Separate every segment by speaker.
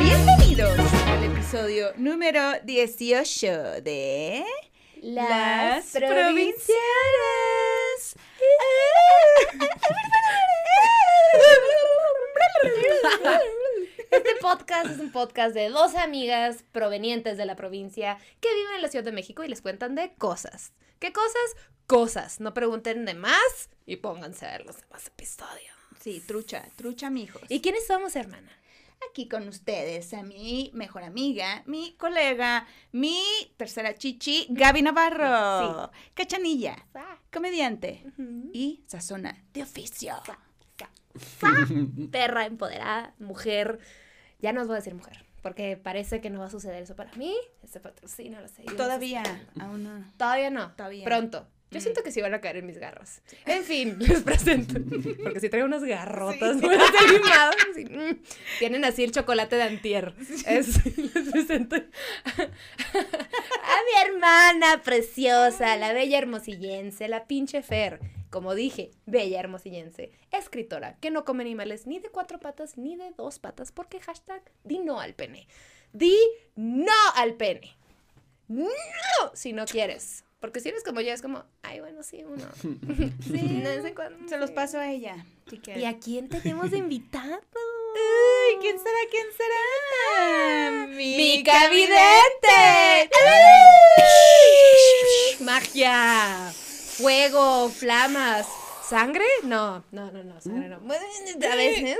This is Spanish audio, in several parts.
Speaker 1: Bienvenidos al episodio número 18 de
Speaker 2: Las
Speaker 1: provincianas.
Speaker 2: Este podcast es un podcast de dos amigas provenientes de la provincia que viven en la Ciudad de México y les cuentan de cosas. ¿Qué cosas? Cosas. No pregunten de más y pónganse a ver los demás episodios.
Speaker 1: Sí, trucha, trucha, mijos.
Speaker 2: ¿Y quiénes somos, hermana?
Speaker 1: aquí con ustedes a mi mejor amiga, mi colega, mi tercera chichi, Gaby Navarro. Cachanilla, comediante y sazona de oficio.
Speaker 2: Perra empoderada, mujer. Ya no os voy a decir mujer, porque parece que no va a suceder eso para mí. Este patrocinio lo sé.
Speaker 1: Todavía, aún no.
Speaker 2: Todavía no.
Speaker 1: Todavía.
Speaker 2: Pronto. Yo
Speaker 1: Mm.
Speaker 2: siento que sí van a caer en mis garras. En fin, les presento. Porque si traigo unas garrotas
Speaker 1: Sí.
Speaker 2: así, mm, Tienen así el chocolate de antier. Es- les presento a mi hermana preciosa, la bella hermosillense, la pinche Fer. Como dije, bella hermosillense. Escritora que no come animales ni de cuatro patas ni de dos patas. Porque hashtag di no al pene. Di no al pene. No, si no quieres. Porque si eres como yo, es como, ay, bueno, sí, uno. Sí, de vez en cuando,
Speaker 1: Se los paso a ella.
Speaker 2: ¿Y a quién tenemos de invitado?
Speaker 1: Ay, ¿quién será? ¿Quién será?
Speaker 2: ¡Mica Vidente! ¡Magia! ¡Fuego! ¡Flamas! ¿Sangre? No, no, no, no, sangre no. A veces.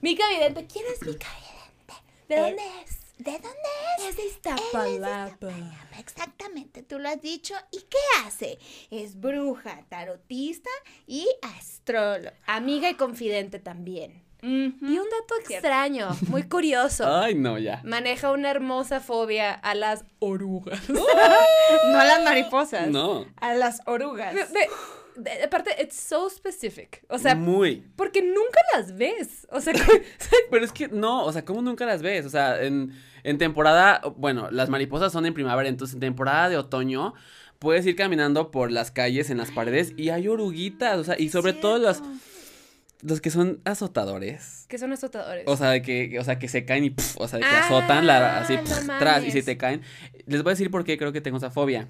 Speaker 2: Mica Vidente, ¿quién es Mica Vidente? ¿De dónde es?
Speaker 1: ¿De dónde es?
Speaker 2: Es de Iztapalapa.
Speaker 1: Exactamente, tú lo has dicho. ¿Y qué hace? Es bruja, tarotista y astróloga.
Speaker 2: Amiga y confidente también. Y un dato extraño, muy curioso.
Speaker 3: Ay, no, ya.
Speaker 2: Maneja una hermosa fobia a las orugas.
Speaker 1: No a las mariposas.
Speaker 3: No.
Speaker 1: A las orugas.
Speaker 2: De- de- de- aparte, it's so specific. O sea,
Speaker 3: Muy.
Speaker 2: porque nunca las ves. O sea,
Speaker 3: Pero es que no, o sea, ¿cómo nunca las ves? O sea, en, en temporada, bueno, las mariposas son en primavera, entonces en temporada de otoño puedes ir caminando por las calles, en las paredes y hay oruguitas, o sea, y sobre todo los, los que son azotadores.
Speaker 2: que son azotadores.
Speaker 3: O sea, de que, o sea, que se caen y, pf, o sea, de que
Speaker 2: Ah,
Speaker 3: azotan la, así,
Speaker 2: no
Speaker 3: pf, tras, y si
Speaker 2: mames.
Speaker 3: te caen. Les voy a decir por qué creo que tengo esa fobia.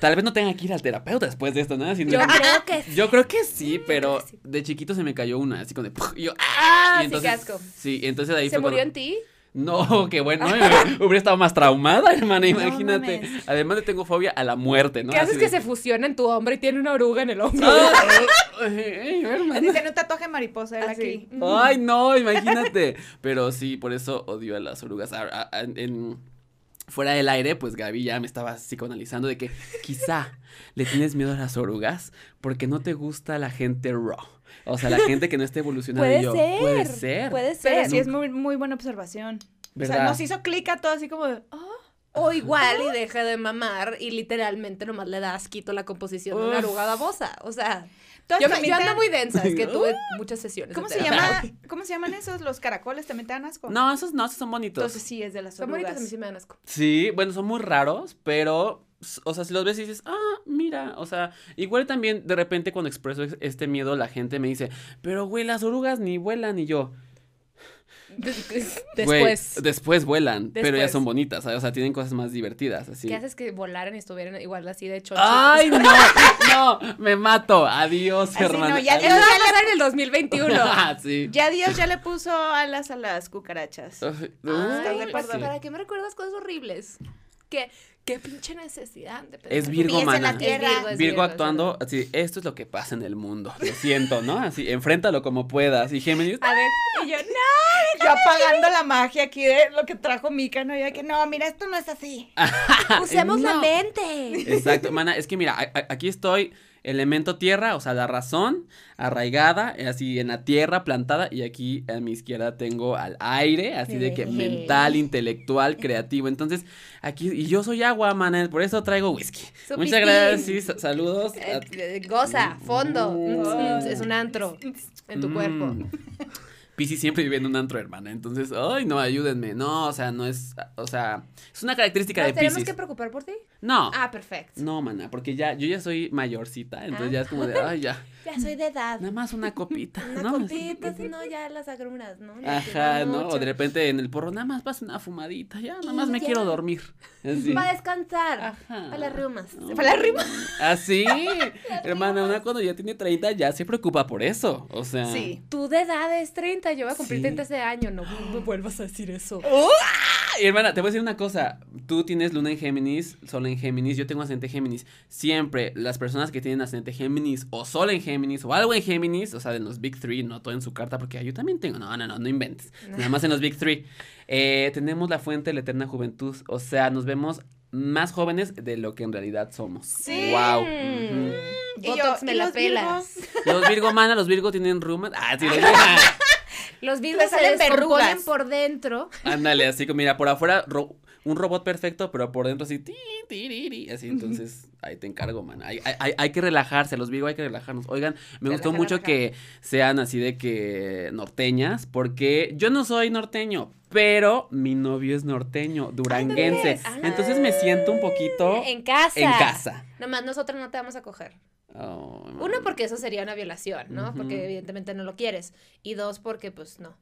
Speaker 3: Tal vez no tenga que ir al terapeuta después de esto, ¿no? Si no-
Speaker 2: Yo creo que sí.
Speaker 3: Yo creo que sí, pero
Speaker 2: que sí.
Speaker 3: de chiquito se me cayó una, así como de... ¡puf! y yo,
Speaker 2: Ah,
Speaker 3: y
Speaker 2: sí,
Speaker 3: entonces,
Speaker 2: qué asco.
Speaker 3: Sí, entonces ahí
Speaker 2: ¿Se
Speaker 3: fue
Speaker 2: murió
Speaker 3: cuando-
Speaker 2: en ti?
Speaker 3: No, qué bueno, ¿no? hubiera estado más traumada, hermana, imagínate. Además le tengo fobia a la muerte, ¿no?
Speaker 2: ¿Qué haces que se fusiona en tu hombro y tiene una oruga en el hombro?
Speaker 3: Ah, ay, ay, hermana.
Speaker 1: Así tiene un tatuaje mariposa él
Speaker 2: Así.
Speaker 1: aquí.
Speaker 3: Ay, no, imagínate. Pero sí, por eso odio a las orugas. A- a- a- en- fuera del aire, pues Gaby ya me estaba psicoanalizando de que quizá le tienes miedo a las orugas porque no te gusta la gente raw. O sea, la gente que no está evolucionada.
Speaker 2: Puede
Speaker 3: y yo,
Speaker 2: ser.
Speaker 3: Puede ser.
Speaker 2: Puede
Speaker 1: Pero
Speaker 2: ser.
Speaker 1: sí es muy, muy buena observación. O sea, nos hizo clic a todo así como de, "Ah".
Speaker 2: O igual y deja de mamar y literalmente nomás le das quito la composición de una
Speaker 3: Uf.
Speaker 2: oruga babosa. O sea, yo, me- yo ando muy densa, es que tuve muchas sesiones.
Speaker 1: ¿Cómo se llama? ¿Cómo se llaman esos? Los caracoles también te dan asco.
Speaker 3: No, esos no, esos son bonitos.
Speaker 1: Entonces sí es de las
Speaker 2: Son
Speaker 1: orugas.
Speaker 2: bonitas, a mí sí me dan asco.
Speaker 3: Sí, bueno, son muy raros, pero, o sea, si los ves y dices, ah, mira, o sea, igual también de repente cuando expreso ex- este miedo, la gente me dice, pero güey, las orugas ni vuelan, y yo, güey,
Speaker 2: Después.
Speaker 3: después vuelan, pero ya son bonitas, ¿sabes? o sea, tienen cosas más divertidas, así.
Speaker 2: ¿Qué haces que volaran y estuvieran igual así de chonchitos?
Speaker 3: ¡Ay, no! ¡No! ¡Me mato! Adiós,
Speaker 1: Así
Speaker 3: hermana.
Speaker 1: no, ya Dios
Speaker 2: va a pasar en el 2021.
Speaker 3: Ah, sí.
Speaker 1: Ya Dios ya le puso alas a las cucarachas.
Speaker 3: Ay,
Speaker 1: ¿Estás de
Speaker 2: Ay,
Speaker 1: acuerdo?
Speaker 2: ¿para, ¿Para qué me recuerdas cosas horribles? ¿Qué, qué pinche necesidad de pensar
Speaker 3: Es
Speaker 2: que
Speaker 3: Virgo, mana.
Speaker 1: la
Speaker 2: Es
Speaker 1: tierra.
Speaker 2: Virgo, es
Speaker 3: Virgo
Speaker 2: es
Speaker 3: actuando así, esto es lo que pasa en el mundo, lo siento, ¿no? Así, enfréntalo como puedas. Y Géminis,
Speaker 2: A ver,
Speaker 1: Y yo, no, yo apagando la magia aquí de lo que trajo Mika, ¿no? Ya que no, mira, esto no es así.
Speaker 2: usemos la mente.
Speaker 3: Exacto, mana, es que mira, a- a- aquí estoy, elemento tierra, o sea, la razón, arraigada, eh, así en la tierra, plantada, y aquí a mi izquierda tengo al aire, así de que mental, intelectual, creativo. Entonces, aquí, y yo soy agua, mana, por eso traigo whisky.
Speaker 2: Su
Speaker 3: Muchas
Speaker 2: pistín.
Speaker 3: gracias, saludos.
Speaker 2: Eh,
Speaker 3: a-
Speaker 2: eh, goza, fondo.
Speaker 3: Mm.
Speaker 2: Mm, Es un antro en tu
Speaker 3: Mm.
Speaker 2: cuerpo.
Speaker 3: Piscis siempre vive en un antro, hermana. Entonces, ay, no, ayúdenme. No, o sea, no es, o sea, es una característica de
Speaker 2: ¿Nos tenemos que preocupar por ti?
Speaker 3: No.
Speaker 2: Ah, perfecto.
Speaker 3: No, mana, porque ya, yo ya soy mayorcita, entonces ya es como de, ay, ya,
Speaker 2: Ya soy de edad.
Speaker 3: nada más una copita,
Speaker 2: Una
Speaker 3: ¿no?
Speaker 2: copita, si no, ya las agruras, ¿no?
Speaker 3: Ajá, ¿no? O de repente en el porro, nada más pasa una fumadita, ya, nada
Speaker 2: Y
Speaker 3: más me
Speaker 2: ya.
Speaker 3: quiero dormir. Así.
Speaker 2: Para descansar.
Speaker 3: Ajá.
Speaker 2: Para las rumas.
Speaker 3: No.
Speaker 1: Para la rima.
Speaker 3: Así, hermana, una cuando ya tiene 30 ya se preocupa por eso, o sea.
Speaker 1: Sí.
Speaker 2: Tú de edad es 30, yo voy a cumplir
Speaker 3: Sí.
Speaker 2: 30 este año. No me vuelvas a decir eso.
Speaker 3: Ay, hermana, te voy a decir una cosa. Tú tienes luna en Géminis, sol en Géminis, yo tengo ascendente Géminis. Siempre las personas que tienen ascendente Géminis o sol en Géminis o algo en Géminis, o sea, de los Big Three, no todo en su carta, porque yo también tengo. No, no, no, no inventes. Nada más en los Big Three. Eh, tenemos la fuente de la eterna juventud. O sea, nos vemos más jóvenes de lo que en realidad somos.
Speaker 1: Sí.
Speaker 3: Wow.
Speaker 2: Mm.
Speaker 1: Y
Speaker 2: Botox
Speaker 1: yo-
Speaker 2: me
Speaker 1: y
Speaker 2: la
Speaker 1: los
Speaker 2: pelas.
Speaker 3: Los Virgo, mana, los Virgo tienen rumas. Ah, sí, los Virgo.
Speaker 2: Los virgos se
Speaker 1: salen
Speaker 2: descomponen
Speaker 1: verrugas.
Speaker 2: por dentro.
Speaker 3: Ándale, así como, mira, por afuera ro- un robot perfecto, pero por dentro así, ti, ti, ri, así, entonces, ahí te encargo, man. Hay, hay- que relajarse, los Virgo hay que relajarnos. Oigan, me gustó
Speaker 2: Relaja,
Speaker 3: mucho
Speaker 2: relaja.
Speaker 3: que sean así de que norteñas, porque yo no soy norteño, pero mi novio es norteño, duranguense.
Speaker 2: Ah.
Speaker 3: Entonces me siento un poquito
Speaker 2: En casa.
Speaker 3: en casa.
Speaker 2: Nomás nosotros no te vamos a coger.
Speaker 3: Oh,
Speaker 2: Uno, porque eso sería una violación, ¿no? Porque evidentemente no lo quieres. Y dos, porque pues no.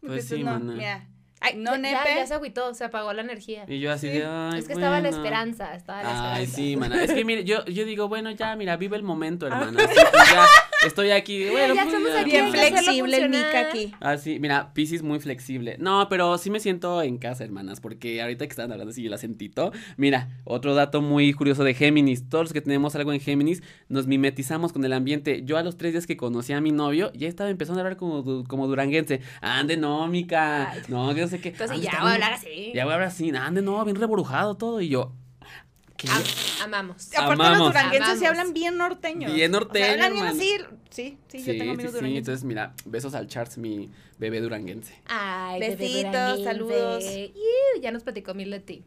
Speaker 3: Pues
Speaker 1: tú
Speaker 3: sí,
Speaker 1: no, mira.
Speaker 2: Ay,
Speaker 1: No,
Speaker 2: ya,
Speaker 1: nepe.
Speaker 2: ya se agüitó, se apagó la energía.
Speaker 3: Y yo así
Speaker 1: Sí.
Speaker 3: de, ay,
Speaker 2: es que estaba la
Speaker 3: bueno".
Speaker 2: esperanza, estaba la esperanza.
Speaker 3: Ay, sí, mana. Es que mire, yo, yo digo, bueno, ya, mira, vive el momento, hermana. Así, pues, ya estoy aquí. Bueno,
Speaker 2: ya
Speaker 3: pues,
Speaker 2: estamos
Speaker 3: ya.
Speaker 2: aquí,
Speaker 1: Bien
Speaker 2: que
Speaker 1: flexible el. Mica aquí.
Speaker 3: Ah, sí, mira, Pisces muy flexible. No, pero sí me siento en casa, hermanas, porque ahorita que estaban hablando así el acentito. Mira, otro dato muy curioso de Géminis. Todos los que tenemos algo en Géminis nos mimetizamos con el ambiente. Yo a los tres días que conocí a mi novio, ya estaba empezando a hablar como, como duranguense. Ande, no, mica. No, que no sé qué.
Speaker 2: Entonces
Speaker 3: "Ande,
Speaker 2: ya voy a hablar así.
Speaker 3: Ya voy a hablar así. Ande, no, bien reborujado todo. Y yo, ¿qué?
Speaker 2: Am- amamos.
Speaker 1: Aparte
Speaker 3: Amamos.
Speaker 1: los duranguenses sí
Speaker 2: Amamos.
Speaker 1: hablan bien norteños.
Speaker 3: Bien norteño,
Speaker 1: O sea, hablan bien así. Sí, sí, yo tengo amigos
Speaker 3: sí,
Speaker 1: duranguenses.
Speaker 3: Entonces, mira, besos al Charles, mi bebé duranguense.
Speaker 2: Ay,
Speaker 1: Besitos,
Speaker 2: duranguense.
Speaker 1: saludos.
Speaker 2: Iu, ya nos platicó mil de ti,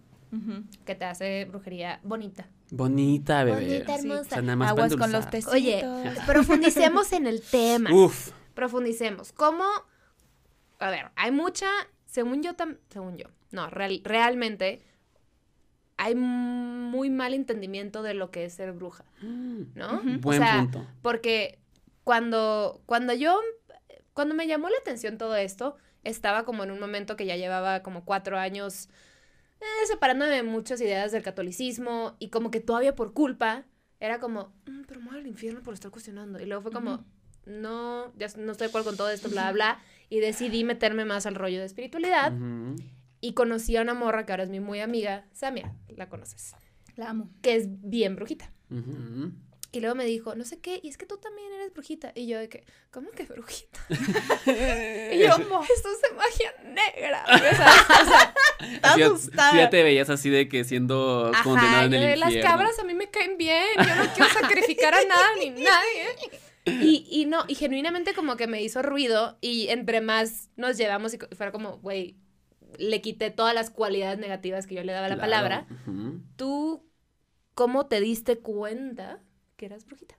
Speaker 2: que te hace brujería bonita.
Speaker 3: Bonita, bebé.
Speaker 2: Bonita,
Speaker 3: Sí,
Speaker 2: hermosa.
Speaker 3: o sea, nada más
Speaker 1: Aguas con los tecitos.
Speaker 2: Oye, profundicemos en el tema.
Speaker 3: Uf.
Speaker 2: Profundicemos. ¿Cómo? A ver, hay mucha, según yo, tam- según yo, no, real- realmente hay muy mal entendimiento de lo que es ser bruja, ¿no?
Speaker 1: Ujú.
Speaker 3: Buen
Speaker 2: o sea,
Speaker 3: punto.
Speaker 2: porque cuando, cuando yo, cuando me llamó la atención todo esto, estaba como en un momento que ya llevaba como cuatro años eh, separándome de muchas ideas del catolicismo y como que todavía por culpa era como, "Mm, pero me voy al infierno por estar cuestionando. Y luego fue como, no, ya no estoy de acuerdo con todo esto, bla, bla. Y decidí meterme más al rollo de espiritualidad
Speaker 3: Ujú.
Speaker 2: y conocí a una morra que ahora es mi muy amiga, Samia, la conoces,
Speaker 1: La amo.
Speaker 2: que es bien brujita. Y luego me dijo, no sé qué, y es que tú también eres brujita. Y yo de que, ¿cómo que brujita? y yo, esto es de magia negra. O sea, o
Speaker 3: ya- te veías así de que siendo condenada
Speaker 2: ajá,
Speaker 3: en el infierno.
Speaker 2: las cabras a mí me caen bien, yo no quiero sacrificar a nada ni nadie. Y, y no, y genuinamente como que me hizo ruido y entre más nos llevamos y fuera como, güey, le quité todas las cualidades negativas que yo le daba a la
Speaker 3: Claro.
Speaker 2: palabra. ¿Tú cómo te diste cuenta que eras brujita?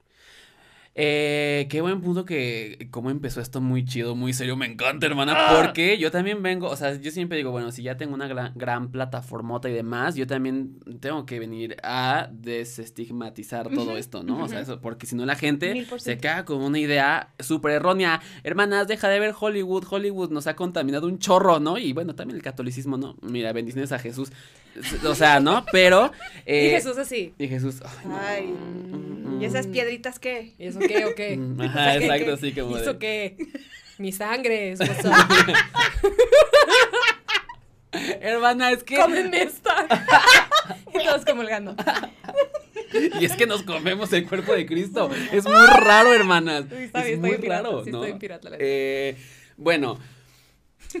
Speaker 3: Eh, qué buen punto que cómo empezó esto muy chido, muy serio, me encanta, hermana,
Speaker 2: Ah.
Speaker 3: porque yo también vengo, o sea, yo siempre digo, bueno, si ya tengo una gran, gran plataformota y demás, yo también tengo que venir a desestigmatizar todo esto, ¿no? O sea, eso, porque si no la gente se queda con una idea súper errónea. Hermanas, deja de ver Hollywood, Hollywood nos ha contaminado un chorro, ¿no? Y bueno, también el catolicismo, ¿no? Mira, bendiciones a Jesús, o sea, ¿no? Pero... eh,
Speaker 2: y Jesús así.
Speaker 3: Y Jesús, ay, no.
Speaker 1: Ay,
Speaker 3: Mm,
Speaker 1: ¿y esas piedritas qué?
Speaker 2: ¿Y eso qué o qué?
Speaker 3: Mm,
Speaker 2: O
Speaker 3: Ajá,
Speaker 2: sea, ¿qué-
Speaker 3: exacto, así como
Speaker 2: ¿Y
Speaker 3: de-
Speaker 2: eso qué? Mi sangre, es.
Speaker 3: Hermana, es que.
Speaker 2: ¡Cómeme esta! y todos comulgando.
Speaker 3: Y es que nos comemos el cuerpo de Cristo. Es muy raro, hermanas. Es muy
Speaker 2: pirata,
Speaker 3: raro,
Speaker 2: sí,
Speaker 3: ¿no?
Speaker 2: estoy en pirata, la.
Speaker 3: Eh, bueno,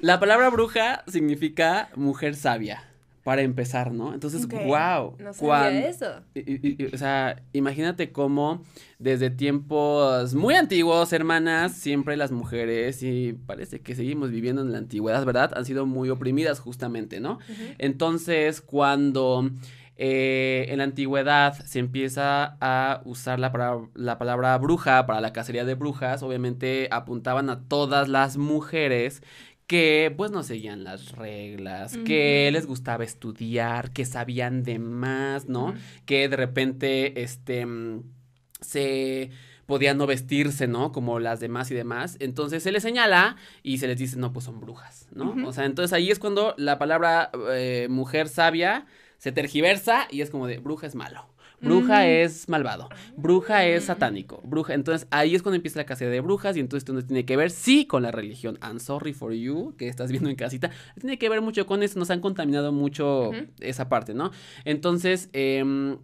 Speaker 3: la palabra bruja significa mujer sabia. Para empezar, ¿no? Entonces,
Speaker 1: Ok.
Speaker 3: wow.
Speaker 2: No sabía eso.
Speaker 3: Y- y- y- o sea, imagínate cómo desde tiempos muy antiguos, hermanas, siempre las mujeres, y parece que seguimos viviendo en la antigüedad, ¿verdad? Han sido muy oprimidas justamente, ¿no? Entonces, cuando eh, en la antigüedad se empieza a usar la, palabra- la palabra bruja para la cacería de brujas, obviamente apuntaban a todas las mujeres que pues no seguían las reglas, que les gustaba estudiar, que sabían de más, ¿no? Que de repente, este, mm, se podían no vestirse, ¿no? Como las demás y demás. Entonces se les señala y se les dice, no, pues son brujas, ¿no? O sea, entonces ahí es cuando la palabra eh, mujer sabia se tergiversa y es como de bruja es malo. Bruja
Speaker 2: Mm.
Speaker 3: es malvado, bruja es satánico, bruja. Entonces ahí es cuando empieza la cacería de brujas y entonces esto no tiene que ver, sí, con la religión. I'm sorry for you, que estás viendo en casita. Tiene que ver mucho con eso, nos han contaminado mucho esa parte, ¿no? Entonces, em,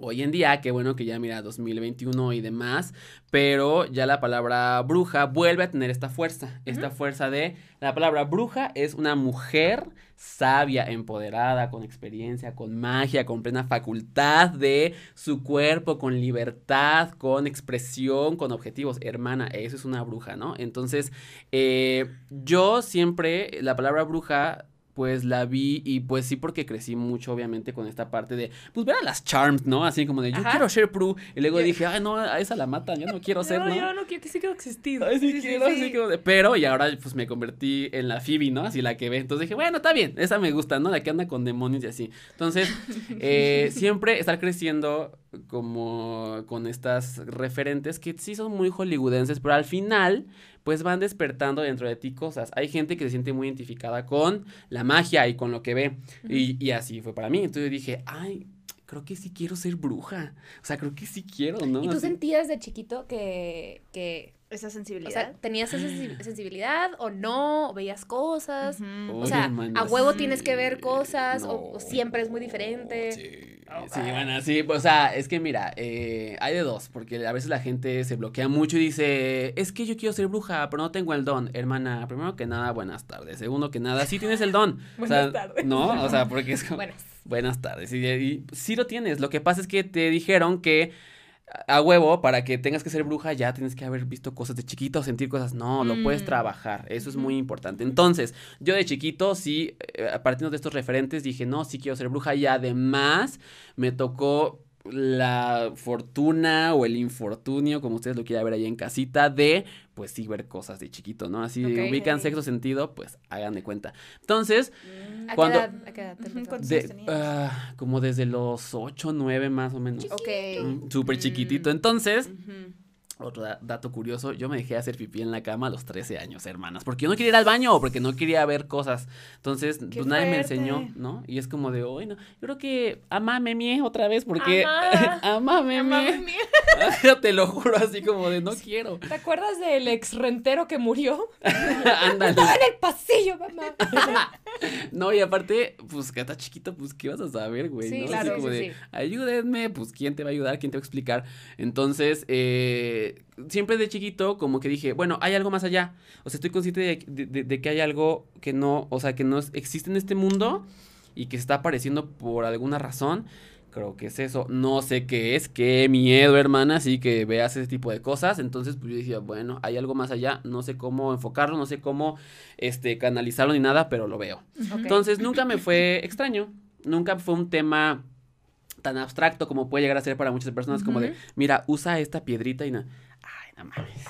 Speaker 3: Hoy en día, qué bueno que ya mira 2021 y demás, pero ya la palabra bruja vuelve a tener esta fuerza, esta fuerza de la palabra bruja es una mujer sabia, empoderada, con experiencia, con magia, con plena facultad de su cuerpo, con libertad, con expresión, con objetivos. Hermana, eso es una bruja, ¿no? Entonces, eh, yo siempre, la palabra bruja pues la vi y pues sí porque crecí mucho obviamente con esta parte de pues ver a las charms, ¿no? Así como de yo
Speaker 2: Ajá.
Speaker 3: quiero ser Prue y luego dije, ay no, a esa la matan, yo no quiero ser, ¿no?
Speaker 2: yo no quiero que siga existiendo.
Speaker 3: Ay, sí,
Speaker 2: Sí, sí,
Speaker 3: quiero,
Speaker 2: sí.
Speaker 3: de- Pero, y ahora pues me convertí en la Phoebe, ¿no? Así la que ve. Entonces dije, bueno, está bien, esa me gusta, ¿no? La que anda con demonios y así. Entonces, eh, siempre estar creciendo como con estas referentes que sí son muy hollywoodenses, pero al final, pues van despertando dentro de ti cosas. Hay gente que se siente muy identificada con la magia y con lo que ve. y, y así fue para mí. Entonces dije, ay. Creo que sí quiero ser bruja. O sea, creo que sí quiero, ¿no?
Speaker 2: ¿Y tú
Speaker 3: Así.
Speaker 2: sentías de chiquito que, que
Speaker 1: Esa
Speaker 2: o
Speaker 1: sensibilidad.
Speaker 2: sea, tenías esa sensi- sensibilidad o no, o veías cosas? O
Speaker 3: Oye,
Speaker 2: sea, ¿a huevo
Speaker 3: sí.
Speaker 2: tienes que ver cosas o- o, siempre es muy diferente?
Speaker 3: Sí, sí, bueno, sí, o sea, es que mira, eh, hay de dos, porque a veces la gente se bloquea mucho y dice, es que yo quiero ser bruja, pero no tengo el don. Hermana, primero que nada, buenas tardes. Segundo que nada, sí tienes el don. o sea,
Speaker 2: Buenas tardes.
Speaker 3: No, o sea, porque es como,
Speaker 2: Buenas.
Speaker 3: buenas tardes. Y, y sí lo tienes, lo que pasa es que te dijeron que a huevo, para que tengas que ser bruja, ya tienes que haber visto cosas de chiquito, sentir cosas. No, lo puedes
Speaker 2: Mm.
Speaker 3: trabajar. Eso es muy importante. Entonces, yo de chiquito, sí, eh, a partir de estos referentes, dije, no, sí quiero ser bruja. Y además, me tocó la fortuna o el infortunio, como ustedes lo quieran ver ahí en casita, de, pues sí, ver cosas de chiquito, ¿no? Así
Speaker 2: Ok.
Speaker 3: ubican sexto sentido, pues hagan de cuenta. Entonces,
Speaker 1: Mm.
Speaker 2: ¿A
Speaker 3: Cuando-
Speaker 2: qué edad, a qué edad te
Speaker 3: de, ah, como desde los 8, 9 más o menos.
Speaker 1: Ok.
Speaker 3: Mm, Súper
Speaker 1: Mm.
Speaker 3: chiquitito. Entonces,
Speaker 1: Ujú.
Speaker 3: Otro da- dato curioso, yo me dejé hacer pipí en la cama a los 13 años, hermanas, porque yo no quería ir al baño o porque no quería ver cosas. Entonces,
Speaker 1: Qué
Speaker 3: pues nadie me enseñó, ¿no? Y es como de, hoy no, yo creo que amame mie otra vez porque amame mie. Te lo juro así como de no quiero.
Speaker 2: ¿Te acuerdas del ex rentero que murió?
Speaker 3: Ándale.
Speaker 2: Estaba en el pasillo, mamá.
Speaker 3: No, y aparte, pues que está chiquito, pues qué vas a saber, güey,
Speaker 2: Sí,
Speaker 3: ¿no?
Speaker 2: claro,
Speaker 3: Así como
Speaker 2: sí,
Speaker 3: de,
Speaker 2: sí.
Speaker 3: ayúdenme, pues quién te va a ayudar, quién te va a explicar. Entonces, eh, siempre de chiquito, como que dije, bueno, hay algo más allá. O sea, estoy consciente de, de- de- de que hay algo que no, o sea, que no existe en este mundo y que está apareciendo por alguna razón. Creo que es eso. No sé qué es. Qué miedo, hermana. Así que veas ese tipo de cosas. Entonces, pues yo decía, bueno, hay algo más allá. No sé cómo enfocarlo, no sé cómo este, canalizarlo ni nada, pero lo veo. Entonces, nunca me fue extraño. Nunca fue un tema tan abstracto como puede llegar a ser para muchas personas, como de, mira, usa esta piedrita y no. Ay, no mames.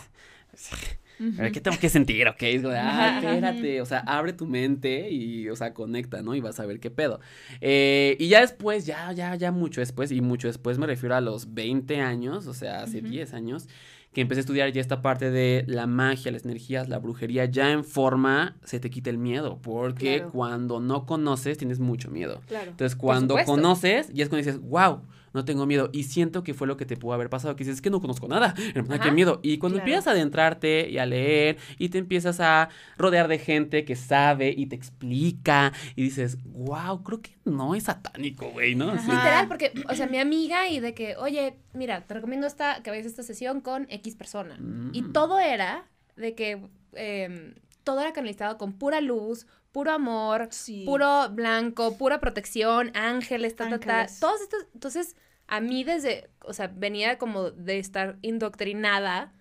Speaker 3: ¿Qué tengo que sentir? Ok, es como de, ah, espérate, o sea, abre tu mente y, o sea, conecta, ¿no? Y vas a ver qué pedo. Eh, y ya después, ya, ya, ya mucho después, y mucho después me refiero a los 20 años, o sea, hace
Speaker 1: Ujú.
Speaker 3: 10 años, que empecé a estudiar ya esta parte de la magia, las energías, la brujería, ya en forma se te quita el miedo, porque
Speaker 1: Claro.
Speaker 3: cuando no conoces tienes mucho miedo.
Speaker 2: Claro.
Speaker 3: Entonces, cuando conoces, ya es cuando dices, wow, no tengo miedo. Y siento que fue lo que te pudo haber pasado, que dices, es que no conozco nada, hermana, qué miedo. Y cuando
Speaker 2: claro.
Speaker 3: empiezas a adentrarte y a leer y te empiezas a rodear de gente que sabe y te explica y dices, wow, creo que no es satánico, güey, ¿no?
Speaker 2: Literal, porque, o sea, mi amiga y de que, oye, mira, te recomiendo esta, que vayas a esta sesión con X persona. Y
Speaker 3: Mm.
Speaker 2: todo era de que em, todo era canalizado con pura luz, puro amor,
Speaker 1: Sí.
Speaker 2: puro blanco, pura protección, ángeles, ta, ta, ta.
Speaker 1: Ángeles.
Speaker 2: Todos estos, entonces, a mí desde, o sea, venía como de estar indoctrinada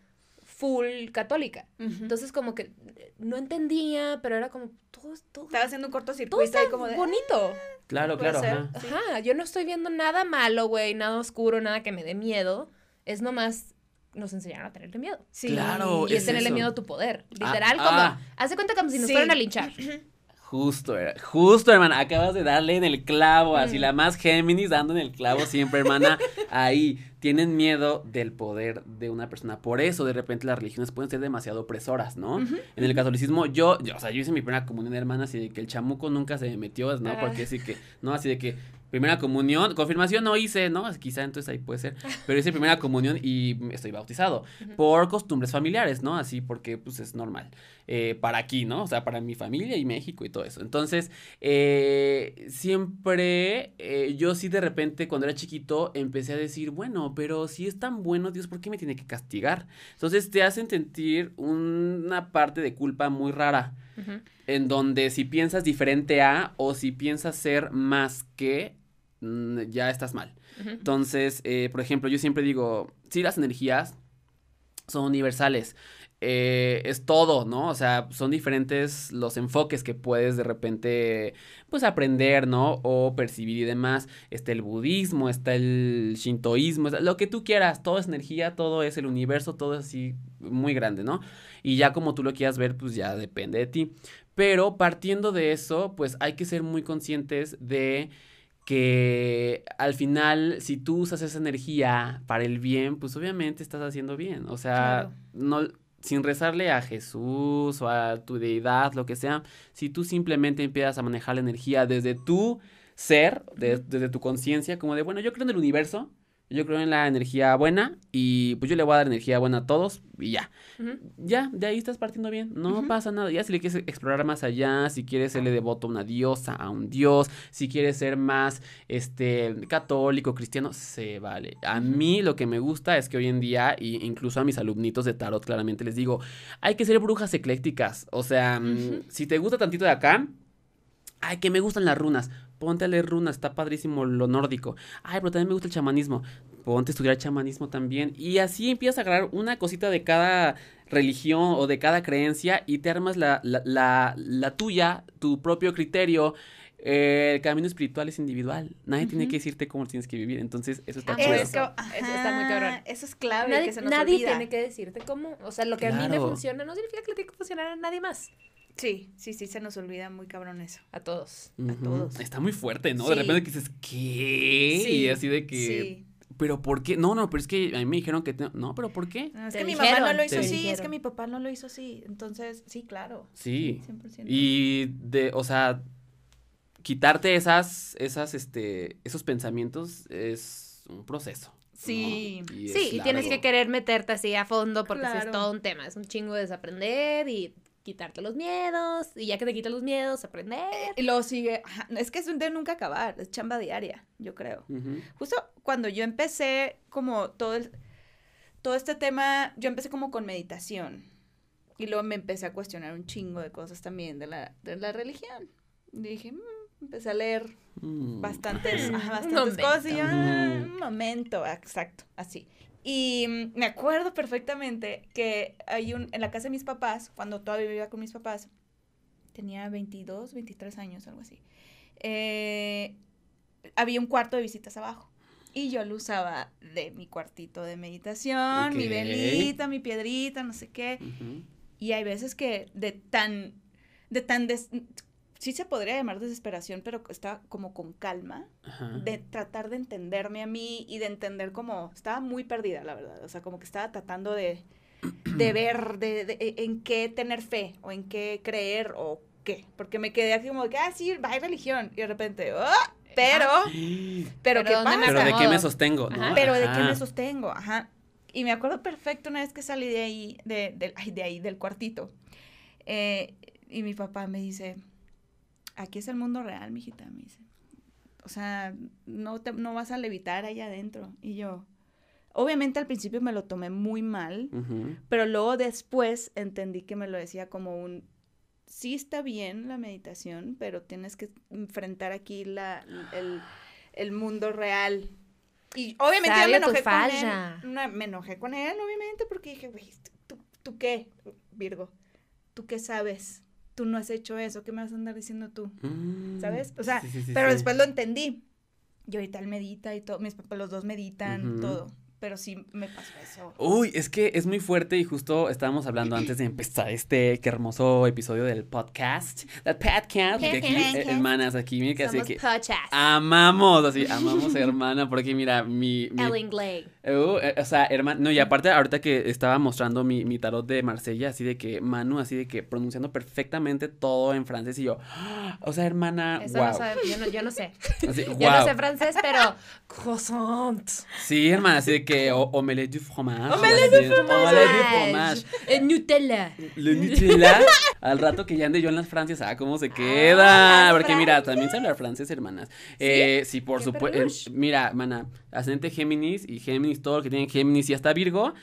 Speaker 2: full católica. Entonces como que no entendía, pero era como todo, todo
Speaker 1: Estaba haciendo un
Speaker 2: todo
Speaker 1: cortocircuito
Speaker 2: está
Speaker 1: ahí como de...
Speaker 2: bonito.
Speaker 3: Claro,
Speaker 1: puede
Speaker 3: claro.
Speaker 1: ser.
Speaker 3: ajá.
Speaker 2: Yo no estoy viendo nada malo, güey, nada oscuro, nada que me dé miedo. Es nomás nos enseñaron a tenerle miedo.
Speaker 1: Sí.
Speaker 3: Claro,
Speaker 2: y es tenerle
Speaker 3: eso.
Speaker 2: miedo a tu poder.
Speaker 3: Ah,
Speaker 2: Literal, como,
Speaker 3: ah.
Speaker 2: hace cuenta como si nos
Speaker 1: Sí.
Speaker 2: fueran a linchar.
Speaker 3: Justo, justo, hermana. Acabas de darle en el clavo, así
Speaker 2: Mm.
Speaker 3: la más Géminis dando en el clavo siempre, hermana. Ahí tienen miedo del poder de una persona. Por eso, de repente, las religiones pueden ser demasiado opresoras, ¿no? En el catolicismo, yo, yo, o sea, yo hice mi primera comunión, hermana, así de que el chamuco nunca se me metió, ¿no? Porque así que, no, así de que. Primera comunión, confirmación no hice, ¿no? Quizá entonces ahí puede ser. Pero hice primera comunión y estoy bautizado. Por costumbres familiares, ¿no? Así porque pues es normal. eh, para aquí, ¿no? O sea, para mi familia y México y todo eso. Entonces, eh, siempre eh, yo sí de repente cuando era chiquito empecé a decir, bueno, pero si es tan bueno Dios, ¿por qué me tiene que castigar? Entonces te hacen sentir una parte de culpa muy rara en donde si piensas diferente a o si piensas ser más que, ya estás mal. Entonces, eh, por ejemplo, yo siempre digo, sí, las energías son universales. eh, es todo, ¿no? O sea, son diferentes los enfoques que puedes de repente, pues, aprender, ¿no? O percibir y demás. Está el budismo, está el shintoísmo, está- lo que tú quieras, todo es energía, todo es el universo, todo es así muy grande, ¿no? Y ya como tú lo quieras ver, pues ya depende de ti. Pero partiendo de eso, pues hay que ser muy conscientes de que al final, si tú usas esa energía para el bien, pues obviamente estás haciendo bien. O sea,
Speaker 1: Claro.
Speaker 3: no, sin rezarle a Jesús o a tu deidad, lo que sea, si tú simplemente empiezas a manejar la energía desde tu ser, de- desde tu conciencia, como de, bueno, yo creo en el universo, yo creo en la energía buena y pues yo le voy a dar energía buena a todos y ya. Ya, de ahí estás partiendo bien, no pasa nada. Ya si le quieres explorar más allá, si quieres serle devoto a una diosa, a un dios, si quieres ser más este católico, cristiano, se vale. A mí lo que me gusta es que hoy en día, y incluso a mis alumnitos de tarot, claramente les digo, hay que ser brujas eclécticas. O sea, mm, si te gusta tantito de acá, ay, que me gustan las runas. Ponte a leer runas, está padrísimo lo nórdico. Ay, pero también me gusta el chamanismo. Ponte a estudiar chamanismo también. Y así empiezas a agarrar una cosita de cada religión o de cada creencia y te armas la, la, la, la tuya, tu propio criterio. Eh, el camino espiritual es individual. Nadie tiene que decirte cómo tienes que vivir. Entonces, eso está
Speaker 2: Ah,
Speaker 3: chido.
Speaker 2: pues,
Speaker 1: Es que,
Speaker 2: Eso está muy cabrón.
Speaker 1: Eso es clave
Speaker 2: Nadie,
Speaker 1: que se nos
Speaker 2: nadie
Speaker 1: olvida.
Speaker 2: tiene que decirte cómo. O sea, lo que a mí me funciona no significa que le tiene que funcionar a nadie más.
Speaker 1: Sí, sí, sí, se nos olvida muy cabrón eso.
Speaker 2: A todos.
Speaker 3: Ujú.
Speaker 1: todos.
Speaker 3: Está muy fuerte, ¿no? De repente que dices, ¿qué? Y así de que,
Speaker 1: Sí.
Speaker 3: ¿pero por qué? No, no, pero es que a mí me dijeron que, te- no, pero ¿por qué?
Speaker 1: No, es que mi
Speaker 2: dijeron,
Speaker 1: mamá no lo hizo así, es que mi papá no lo hizo así. Entonces, sí, claro.
Speaker 3: Sí.
Speaker 1: 100%.
Speaker 3: Y de, o sea, quitarte esas, esas, este, esos pensamientos es un proceso. ¿no?
Speaker 1: Sí.
Speaker 3: Y
Speaker 2: Sí, y tienes que querer meterte así a fondo porque
Speaker 1: Claro.
Speaker 2: es todo un tema. Es un chingo desaprender y quitarte los miedos. Y ya que te quitas los miedos, aprender.
Speaker 1: Y luego sigue, ajá, es que es un de nunca acabar, es chamba diaria, yo creo. Justo cuando yo empecé como todo el, todo este tema, yo empecé como con meditación. Y luego me empecé a cuestionar un chingo de cosas también de la, de la religión. Y dije, "Mm", empecé a leer
Speaker 3: Mm.
Speaker 1: bastantes, bastantes cosas y yo, "Ah, un momento, exacto, así. Y mm, me acuerdo perfectamente que hay un, en la casa de mis papás, cuando todavía vivía con mis papás, tenía 22, 23 años, algo así, eh, había un cuarto de visitas abajo. Y yo lo usaba de mi cuartito de meditación, mi velita, mi piedrita, no sé qué. Y hay veces que de tan, de tan, des- sí se podría llamar desesperación, pero estaba como con calma,
Speaker 3: Ajá.
Speaker 1: de tratar de entenderme a mí y de entender como, estaba muy perdida, la verdad, o sea, como que estaba tratando de, de ver de, de- e, en qué tener fe o en qué creer o qué, porque me quedé así como que, ah, sí, hay religión, y de repente, "Ah, pero, pero,
Speaker 2: Pero
Speaker 1: ¿qué
Speaker 2: ¿dónde me
Speaker 1: pasa?
Speaker 3: Pero de qué me sostengo, ¿no?
Speaker 2: Ajá.
Speaker 1: Pero de qué me sostengo, ajá. Y me acuerdo perfecto una vez que salí de ahí, de, del- ay, de ahí, del cuartito. eh, y mi papá me dice, aquí es el mundo real, mijita, me dice. O sea, no, te, no vas a levitar allá adentro. Y yo, obviamente al principio me lo tomé muy mal, pero luego después entendí que me lo decía como un, sí está bien la meditación, pero tienes que enfrentar aquí la, el, el mundo real. Y obviamente yo me enojé con
Speaker 2: falla.
Speaker 1: él. no, me enojé con él, obviamente, porque dije, güey, ¿tú, tú ¿tú qué, Virgo? ¿Tú qué sabes? Tú no has hecho eso, ¿qué me vas a andar diciendo tú?
Speaker 3: Mm,
Speaker 1: ¿Sabes? O sea,
Speaker 3: sí, sí, sí,
Speaker 1: pero
Speaker 3: sí.
Speaker 1: después lo entendí. Y ahorita él medita y todo, mis papás los dos meditan,
Speaker 3: Ujú.
Speaker 1: todo. Pero sí me pasó eso.
Speaker 3: Uy, es que es muy fuerte y justo estábamos hablando antes de empezar este qué hermoso episodio del podcast. The podcast. Que aquí, eh, hermanas, aquí, mira que así que
Speaker 2: podcast.
Speaker 3: amamos, así, amamos hermana, porque mira, mi, mi
Speaker 2: Ellen Glay.
Speaker 3: Uh, eh, o sea, hermano, no, y aparte ahorita que estaba mostrando mi, mi tarot de Marsella, así de que Manu, así de que pronunciando perfectamente todo en francés y yo, ¡ah! o sea, hermana,
Speaker 2: Eso
Speaker 3: wow.
Speaker 2: no sabe, yo no, yo no sé.
Speaker 3: Así,
Speaker 2: Yo no sé francés, pero croissant.
Speaker 3: Sí, hermana, así de que o- omelette du fromage.
Speaker 1: Omelette
Speaker 3: así, Omelette du fromage.
Speaker 2: Eh, Nutella.
Speaker 3: Le Nutella. Al rato que ya ande yo en las Francias, ah, cómo se
Speaker 2: Ah,
Speaker 3: queda.
Speaker 2: las
Speaker 3: Porque mira,
Speaker 2: Francias.
Speaker 3: también sé hablar francés, hermanas. Eh, sí, por
Speaker 2: Qué
Speaker 3: supuesto. mira, mana, ascendente Géminis y Géminis, todo lo que tienen Géminis y hasta Virgo.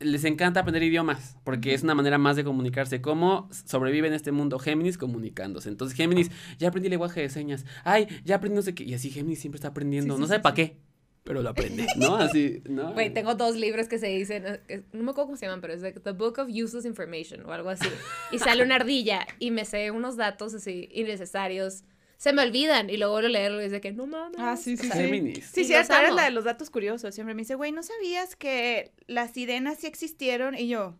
Speaker 3: Les encanta aprender idiomas, porque es una manera más de comunicarse. ¿Cómo sobrevive en este mundo Géminis comunicándose? Entonces, Géminis, ya aprendí lenguaje de señas. Ay, ya aprendí no sé qué. Y así Géminis siempre está aprendiendo.
Speaker 1: Sí, sí,
Speaker 3: no sabe
Speaker 1: sí.
Speaker 3: para qué, pero lo aprende, ¿no? Así, ¿no?
Speaker 2: Güey, tengo dos libros que se dicen, no me acuerdo cómo se llaman, pero es like The Book of Useless Information o algo así. Y sale una ardilla y me sé unos datos así innecesarios. Se me olvidan y luego a leerlo y es de que no mames.
Speaker 1: Ah, sí, sí,
Speaker 2: O sea,
Speaker 1: sí.
Speaker 3: Géminis.
Speaker 1: Sí, eres
Speaker 2: amo.
Speaker 1: la de los datos curiosos. Siempre me dice, güey, ¿no sabías que las sirenas sí existieron? Y yo,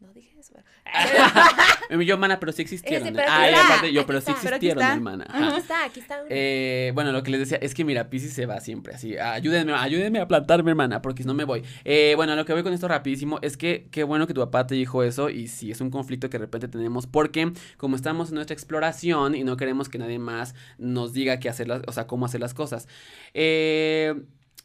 Speaker 2: No dije eso. pero-
Speaker 3: Yo, mana, pero sí existieron.
Speaker 2: Sí, pero
Speaker 3: Ay,
Speaker 2: está,
Speaker 3: aparte, yo, pero sí
Speaker 2: está.
Speaker 1: Pero
Speaker 3: existieron,
Speaker 1: está.
Speaker 3: hermana.
Speaker 2: Aquí está, aquí está.
Speaker 3: Eh, bueno, lo que les decía es que mira, Pisces se va siempre así. Ayúdenme, ayúdenme a plantarme, hermana, porque si no me voy. Eh, bueno, lo que voy con esto rapidísimo es que qué bueno que tu papá te dijo eso y sí, es un conflicto que de repente tenemos porque como estamos en nuestra exploración y no queremos que nadie más nos diga qué hacer, las, o sea, cómo hacer las cosas. Eh,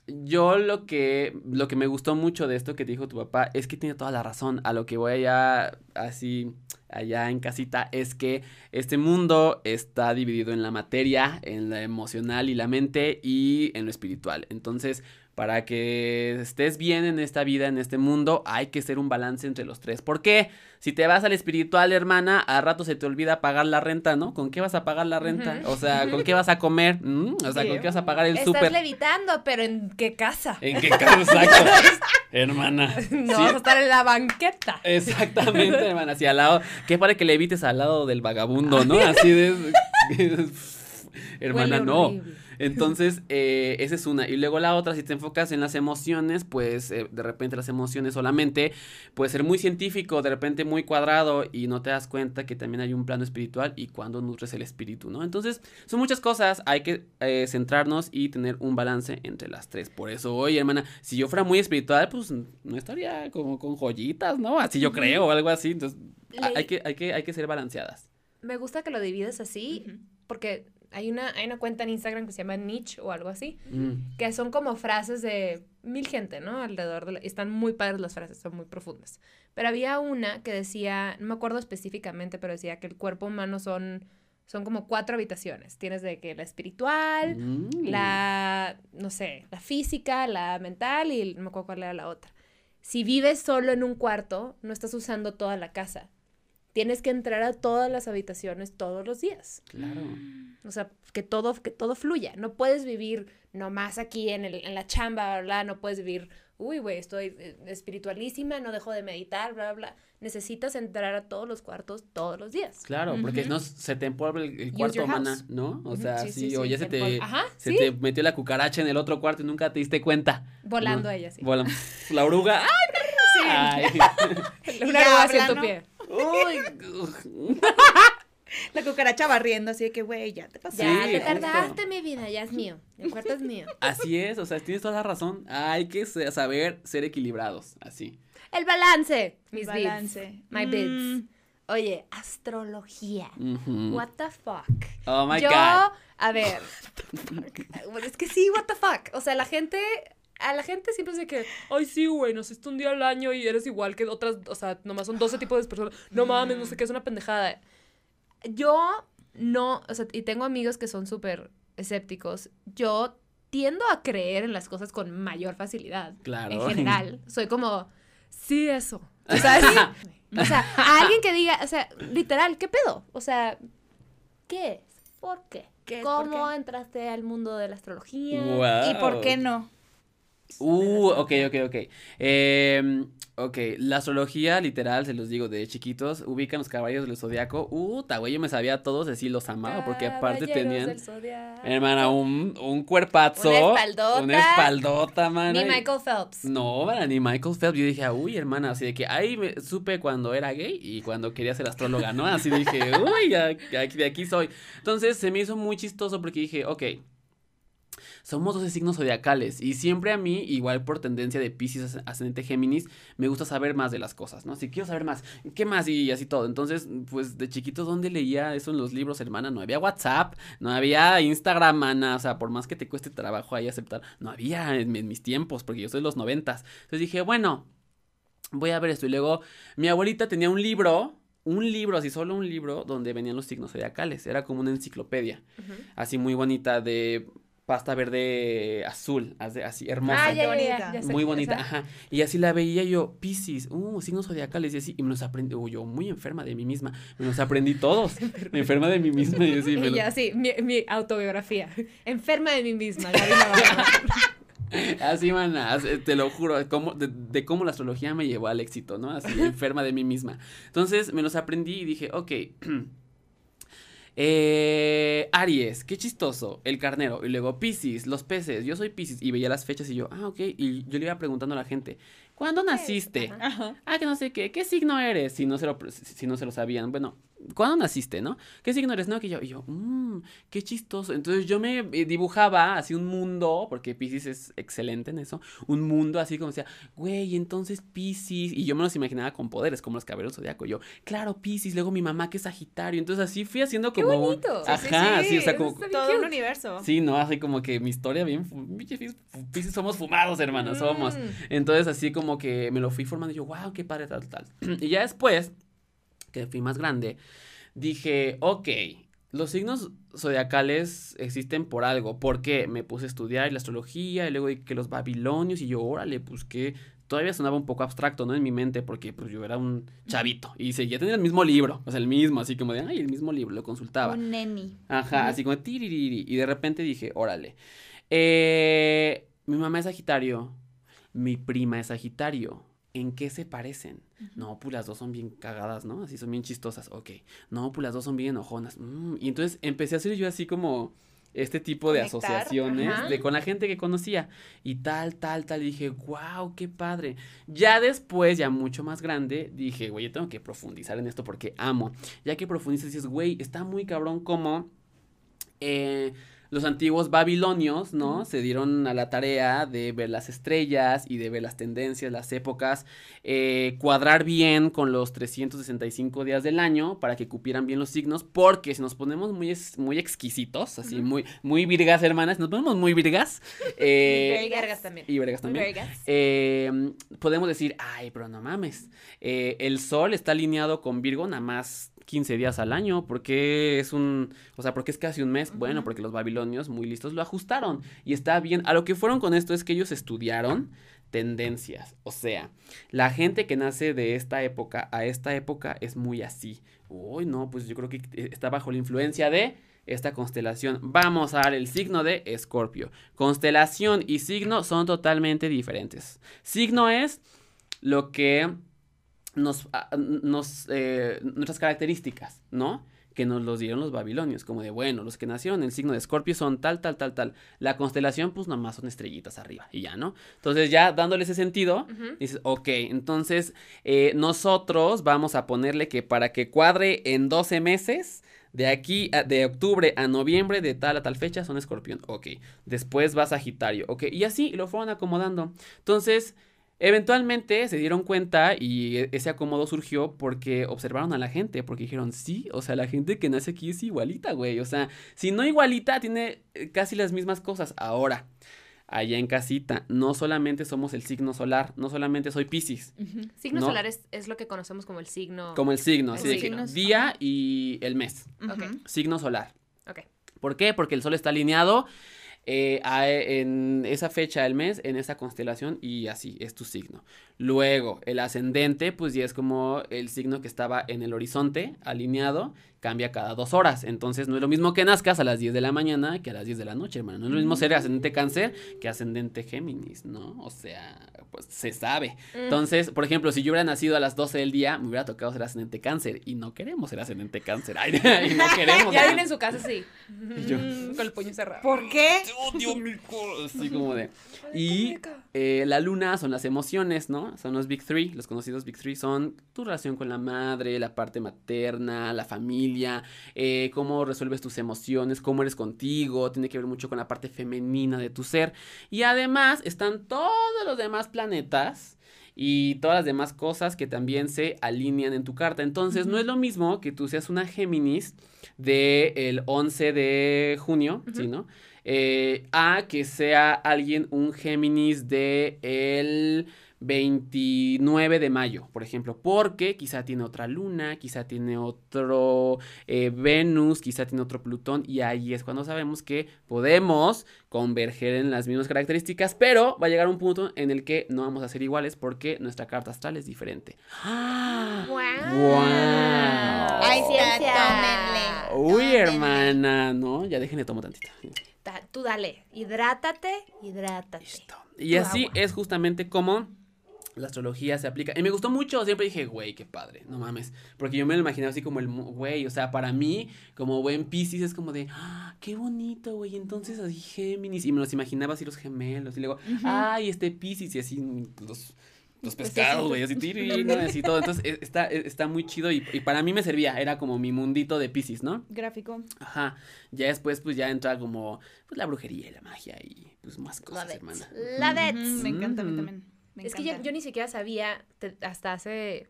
Speaker 3: yo lo que, lo que me gustó mucho de esto que dijo tu papá es que tiene toda la razón. A lo que voy allá, así, allá en casita, es que este mundo está dividido en la materia, en la emocional y la mente y en lo espiritual. Entonces, para que estés bien en esta vida, en este mundo, hay que ser un balance entre los tres. ¿Por qué? Si te vas al espiritual, hermana, a rato se te olvida pagar la renta, ¿no? ¿Con qué vas a pagar la renta? O sea, ¿con qué vas a comer? Mm, O sea,
Speaker 1: Sí.
Speaker 3: ¿con qué vas a pagar el
Speaker 2: Estás
Speaker 3: súper?
Speaker 2: levitando, pero ¿en qué casa?
Speaker 3: ¿En qué caso exacto? Hermana.
Speaker 2: No
Speaker 3: Sí,
Speaker 2: vas a estar en la banqueta.
Speaker 3: Exactamente, hermana. Así al lado. ¿Qué para que le evites al lado del vagabundo, no? Así de. hermana, no. Entonces, eh, esa es una. Y luego la otra, si te enfocas en las emociones, pues eh, de repente las emociones solamente puede ser muy científico, de repente muy cuadrado y no te das cuenta que también hay un plano espiritual y cuando nutres el espíritu, ¿no? Entonces, son muchas cosas, hay que eh, centrarnos y tener un balance entre las tres. Por eso hoy, hermana, si yo fuera muy espiritual, pues no estaría como con joyitas, ¿no? Así yo creo o algo así. Entonces, hay que, hay, que, hay que ser balanceadas.
Speaker 2: Me gusta que lo divides así, porque hay una, hay una cuenta en Instagram que se llama Niche o algo así,
Speaker 3: Mm.
Speaker 2: que son como frases de mil gente, ¿no? Alrededor de la... Están muy padres las frases, son muy profundas. Pero había una que decía, no me acuerdo específicamente, pero decía que el cuerpo humano son, son como cuatro habitaciones. Tienes de que la espiritual,
Speaker 3: Mm.
Speaker 2: la, no sé, la física, la mental y no me acuerdo cuál era la otra. Si vives solo en un cuarto, no estás usando toda la casa. Tienes que entrar a todas las habitaciones todos los días.
Speaker 3: Claro.
Speaker 2: O sea, que todo, que todo fluya. No puedes vivir nomás aquí en, el, en la chamba, ¿verdad? No puedes vivir, uy, güey, estoy eh, espiritualísima, no dejo de meditar, bla, bla. Necesitas entrar a todos los cuartos todos los días.
Speaker 3: Claro, porque no se te empolva el, el cuarto, mana. ¿no? O sea,
Speaker 2: sí,
Speaker 3: sí,
Speaker 2: sí,
Speaker 3: o
Speaker 2: sí,
Speaker 3: ya
Speaker 2: se
Speaker 3: te,
Speaker 2: empol- Ajá,
Speaker 3: se
Speaker 2: sí.
Speaker 3: te metió la cucaracha en el otro cuarto y nunca te diste cuenta.
Speaker 2: Volando
Speaker 3: ¿no?
Speaker 2: ella, sí.
Speaker 3: Volan- La oruga. ¡Ay!
Speaker 2: Una
Speaker 1: ya
Speaker 2: aroba hacia
Speaker 1: habla,
Speaker 2: tu
Speaker 1: ¿no?
Speaker 2: pie.
Speaker 3: Uy.
Speaker 1: La cucaracha barriendo, así de que, güey, ya te pasó.
Speaker 3: Sí,
Speaker 2: Ya te
Speaker 3: justo.
Speaker 2: tardaste, mi vida, ya es mío. El cuarto es mío.
Speaker 3: Así es, o sea, tienes toda la razón. Hay que saber ser equilibrados, así.
Speaker 2: El balance, mis
Speaker 1: balance.
Speaker 2: My
Speaker 1: Mm,
Speaker 2: bids. Oye, astrología. What the fuck.
Speaker 3: Oh my
Speaker 2: Yo,
Speaker 3: God.
Speaker 2: a ver. Bueno, es que sí, what the fuck. O sea, la gente. A la gente siempre dice que, ay, sí, güey, naciste un día al año y eres igual que otras, o sea, nomás son 12 tipos de personas. No mames, no sé qué, es una pendejada. Yo no, o sea, y tengo amigos que son súper escépticos. Yo tiendo a creer en las cosas con mayor facilidad.
Speaker 3: Claro.
Speaker 2: En general. Soy como, sí, eso. O sea, sí. O sea, a alguien que diga, o sea, literal, ¿qué pedo? O sea, ¿qué es? ¿Por qué?
Speaker 1: ¿Qué es? ¿Por
Speaker 2: ¿Cómo
Speaker 1: qué?
Speaker 2: entraste al mundo de la astrología?
Speaker 3: Wow.
Speaker 1: ¿Y por qué no?
Speaker 3: Uh, ok, ok, ok. Eh, ok, la astrología literal, se los digo, de chiquitos, ubican los caballos del zodiaco. Uh, güey, yo me sabía todos, así los amaba, porque aparte tenían, hermana, un, un cuerpazo.
Speaker 2: Una espaldota.
Speaker 3: Una espaldota, man.
Speaker 2: Ni Michael Phelps.
Speaker 3: No, man, ni Michael Phelps. Yo dije, uy, hermana, así de que ahí me supe cuando era gay y cuando quería ser astróloga, ¿no? Así dije, uy, ya, de aquí soy. Entonces se me hizo muy chistoso porque dije, ok, somos 12 signos zodiacales y siempre a mí, igual por tendencia de Pisces ascendente Géminis, me gusta saber más de las cosas, ¿no? Si quiero saber más, ¿qué más? Y así todo. Entonces, pues de chiquito, ¿dónde leía eso en los libros, hermana? No había WhatsApp, no había Instagram, mana, o sea, por más que te cueste trabajo ahí aceptar, no había en, en mis tiempos, porque yo soy de los noventas. Entonces dije, bueno, voy a ver esto. Y luego mi abuelita tenía un libro, un libro, así solo un libro, donde venían los signos zodiacales. Era como una enciclopedia, así muy bonita, de pasta verde azul, así, así hermosa.
Speaker 2: Ah, ya,
Speaker 1: bonita.
Speaker 2: ya
Speaker 3: Muy bonita, ajá. Y así la veía yo, Piscis, uh, signos zodiacales y así, y me los aprendí, uh, yo muy enferma de mí misma, me los aprendí todos, me enferma de mí misma y así, me
Speaker 2: Y
Speaker 3: los-
Speaker 2: ya, sí, mi, mi autobiografía. Enferma de mí misma.
Speaker 3: Así, maná, así, te lo juro, como, de, de cómo la astrología me llevó al éxito, ¿no? Así, enferma de mí misma. Entonces, me los aprendí y dije, ok. Eh, Aries, qué chistoso, el carnero. Y luego Piscis, los peces, yo soy Piscis. Y veía las fechas y yo, ah, ok. Y yo le iba preguntando a la gente, ¿cuándo naciste?
Speaker 1: Ajá.
Speaker 3: Ah, que no sé qué, ¿qué signo eres? Si no se lo, si no se lo sabían. Bueno, ¿cuándo naciste, no? ¿Qué signo eres? No, que yo, y yo, mmm, qué chistoso. Entonces yo me eh, dibujaba así un mundo, porque Pisces es excelente en eso, un mundo así como decía, güey, entonces Pisces, y yo me los imaginaba con poderes, como los caballeros zodiaco. Yo, claro, Pisces, luego mi mamá que es Sagitario. Entonces así fui haciendo como. un-
Speaker 2: bonito! Sí,
Speaker 1: sí,
Speaker 3: Ajá,
Speaker 1: sí,
Speaker 3: sí, o sea, como.
Speaker 1: Todo un
Speaker 2: cute.
Speaker 1: universo.
Speaker 3: Sí, no, así como que mi historia bien. Piscis somos fumados, hermanos, somos.
Speaker 2: Mm.
Speaker 3: Entonces, así como que me lo fui formando y yo, wow, qué padre, tal, tal. Y ya después, que fui más grande, dije, ok, los signos zodiacales existen por algo. porque Me puse a estudiar la astrología y luego que los babilonios y yo, órale, pues que todavía sonaba un poco abstracto, ¿no? En mi mente, porque pues yo era un chavito y seguía teniendo el mismo libro, o sea, el mismo, así como de, ay, el mismo libro, lo consultaba.
Speaker 1: Un neni.
Speaker 3: Ajá, así como tiririri. Y de repente dije, órale. Eh, mi mamá es Sagitario. Mi prima es Sagitario. ¿En qué se parecen? No, pues las dos son bien cagadas, ¿no? Así son bien chistosas. Ok. No, pues las dos son bien enojonas. Mm, Y entonces empecé a hacer yo así como este tipo de
Speaker 1: Conectar,
Speaker 3: asociaciones
Speaker 2: ajá.
Speaker 3: de con la gente que conocía. Y tal, tal, tal. Y dije, wow, qué padre. Ya después, ya mucho más grande, dije, güey, yo tengo que profundizar en esto porque amo. Ya que profundizas, dices, güey, está muy cabrón como eh, los antiguos babilonios, ¿no? Se dieron a la tarea de ver las estrellas y de ver las tendencias, las épocas, eh, cuadrar bien con los 365 días del año para que cupieran bien los signos, porque si nos ponemos muy, es- muy exquisitos, así, muy, muy virgas, hermanas, nos ponemos muy virgas, eh,
Speaker 2: Y vergas también.
Speaker 3: y vergas también, eh, podemos decir, ay, pero no mames, eh, el sol está alineado con Virgo nada más 15 días al año, porque es un, o sea, porque es casi un mes, bueno, porque los babilonios muy listos lo ajustaron y está bien, a lo que fueron con esto es que ellos estudiaron tendencias, o sea, la gente que nace de esta época a esta época es muy así, uy, no, pues yo creo que está bajo la influencia de esta constelación. Vamos a dar el signo de Escorpio. Constelación y signo son totalmente diferentes. Signo es lo que nos, ah, nos eh, nuestras características, ¿no? Que nos los dieron los babilonios, como de, bueno, los que nacieron en el signo de Escorpio son tal, tal, tal, tal. La constelación, pues nomás son estrellitas arriba y ya, ¿no? Entonces ya dándole ese sentido, dices, ok, entonces eh, nosotros vamos a ponerle que para que cuadre en 12 meses, de aquí, a- de octubre a noviembre, de tal a tal fecha, son escorpión. Ok. Después va Sagitario. Ok. Y así lo fueron acomodando. Entonces, eventualmente se dieron cuenta y e- ese acomodo surgió porque observaron a la gente. Porque dijeron, sí, o sea, la gente que nace aquí es igualita, güey. O sea, si no igualita, tiene eh, casi las mismas cosas. Ahora. Allá en casita, no solamente somos el signo solar, no solamente soy Piscis,
Speaker 2: Signo
Speaker 3: No.
Speaker 2: solar es, es lo que conocemos como el signo.
Speaker 3: como el signo, así de que día y el mes,
Speaker 2: Ok.
Speaker 3: signo solar.
Speaker 2: Ok.
Speaker 3: ¿Por qué? Porque el sol está alineado eh, en esa fecha del mes, en esa constelación, y así es tu signo. Luego, el ascendente, pues ya es como el signo que estaba en el horizonte, alineado, cambia cada dos horas. Entonces no es lo mismo que nazcas a las 10 de la mañana que a las 10 de la noche, hermano. No es lo mismo ser ascendente cáncer que ascendente Géminis, ¿no? O sea, pues se sabe.
Speaker 2: Mm.
Speaker 3: Entonces, por ejemplo, si yo hubiera nacido a las 12 del día, me hubiera tocado ser ascendente cáncer. Y no queremos ser ascendente cáncer. Ay, y no queremos.
Speaker 2: Ya
Speaker 3: ¿no?
Speaker 2: viene en su casa así.
Speaker 3: Y yo-
Speaker 2: Con el puño cerrado.
Speaker 1: ¿Por qué?
Speaker 3: Odio, mi Así como de. Y eh, la luna son las emociones, ¿no? Son los Big Three. Los conocidos Big Three son tu relación con la madre, la parte materna, la familia, eh, cómo resuelves tus emociones, cómo eres contigo. Tiene que ver mucho con la parte femenina de tu ser. Y además están todos los demás planetas. Y todas las demás cosas que también se alinean en tu carta. Entonces, no es lo mismo que tú seas una Géminis del 11 de junio, ¿sí, no? Eh, a que sea alguien un Géminis de el 29 de mayo, por ejemplo, porque quizá tiene otra luna, quizá tiene otro eh, Venus, quizá tiene otro Plutón, y ahí es cuando sabemos que podemos converger en las mismas características, pero va a llegar un punto en el que no vamos a ser iguales porque nuestra carta astral es diferente. ¡Ah! ¡Guau!
Speaker 1: Ahí está,
Speaker 2: Ciencia.
Speaker 1: tómenle.
Speaker 3: Uy,
Speaker 1: tómenle.
Speaker 3: hermana, ¿no? Ya déjenle tomo tantito.
Speaker 2: Da- Tú dale, hidrátate, hidrátate.
Speaker 3: Listo. Y
Speaker 2: Tu
Speaker 3: así
Speaker 2: agua.
Speaker 3: es justamente como la astrología se aplica. Y me gustó mucho, siempre dije, güey, qué padre, no mames. Porque yo me lo imaginaba así como el, güey, o sea, para mí, como buen Pisces, es como de, ah, qué bonito, güey. Entonces así Géminis. Y me los imaginaba así los gemelos. Y luego, ay, este Pisces y así los... Los pescados, güey, así tiri, ¿no? así todo. Entonces, e- está, e- está muy chido y, y para mí me servía, era como mi mundito de Pisces, ¿no?
Speaker 1: Gráfico.
Speaker 3: Ajá. Ya después, pues ya entra como, pues la brujería y la magia y pues más cosas,
Speaker 2: Love
Speaker 3: hermana.
Speaker 2: Love it.
Speaker 1: Ujú, Me encanta, a mí
Speaker 3: Mm.
Speaker 1: también. Me
Speaker 2: Es que yo, yo ni siquiera sabía, te- hasta hace,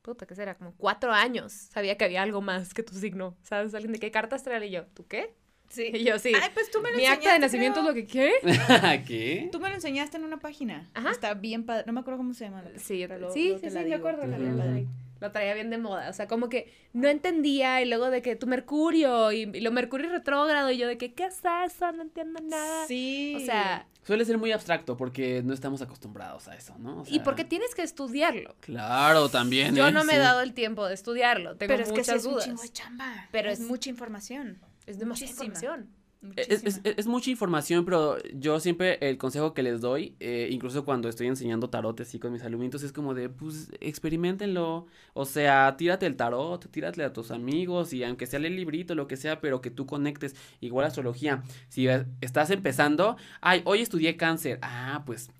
Speaker 2: puta, ¿qué será? Como cuatro años, sabía que había algo más que tu signo. ¿Sabes? Alguien de qué carta astral y yo, ¿tú qué?
Speaker 1: Sí.
Speaker 2: Y yo, sí.
Speaker 1: Ay, pues tú me lo
Speaker 2: Mi acta de nacimiento es lo que ¿qué?
Speaker 3: ¿Qué?
Speaker 1: Tú me lo enseñaste en una página.
Speaker 2: Ajá.
Speaker 1: Está bien padre. No me acuerdo cómo se llama. la página,
Speaker 2: Sí,
Speaker 1: pero luego-
Speaker 2: sí,
Speaker 1: luego
Speaker 2: sí,
Speaker 1: te
Speaker 2: sí,
Speaker 1: la
Speaker 2: me
Speaker 1: digo.
Speaker 2: acuerdo. la
Speaker 3: Ujú.
Speaker 2: bien padre. Lo traía bien de moda, o sea, como que no entendía y luego de que tu Mercurio y, y lo Mercurio retrógrado y yo de que, ¿qué es eso? No entiendo nada.
Speaker 1: Sí.
Speaker 2: O sea,
Speaker 3: Suele ser muy abstracto porque no estamos acostumbrados a eso, ¿no? O
Speaker 2: y porque tienes que estudiarlo.
Speaker 3: Claro, también.
Speaker 2: Yo
Speaker 3: ¿eh?
Speaker 2: no me he dado el tiempo de estudiarlo, tengo
Speaker 1: pero es que
Speaker 2: muchas
Speaker 1: sí es un
Speaker 2: dudas.
Speaker 1: chingo de chamba.
Speaker 2: Pero
Speaker 1: es,
Speaker 2: es-
Speaker 1: mucha información.
Speaker 2: Es demasiada
Speaker 1: Muchísima.
Speaker 2: información.
Speaker 3: Es, es- es mucha información, pero yo siempre el consejo que les doy, eh, incluso cuando estoy enseñando tarot así con mis alumnitos, es como de, pues, experimentenlo. O sea, tírate el tarot, tírate a tus amigos y aunque sea el librito, lo que sea, pero que tú conectes. Igual astrología. Si estás empezando, ay, hoy estudié cáncer. Ah, pues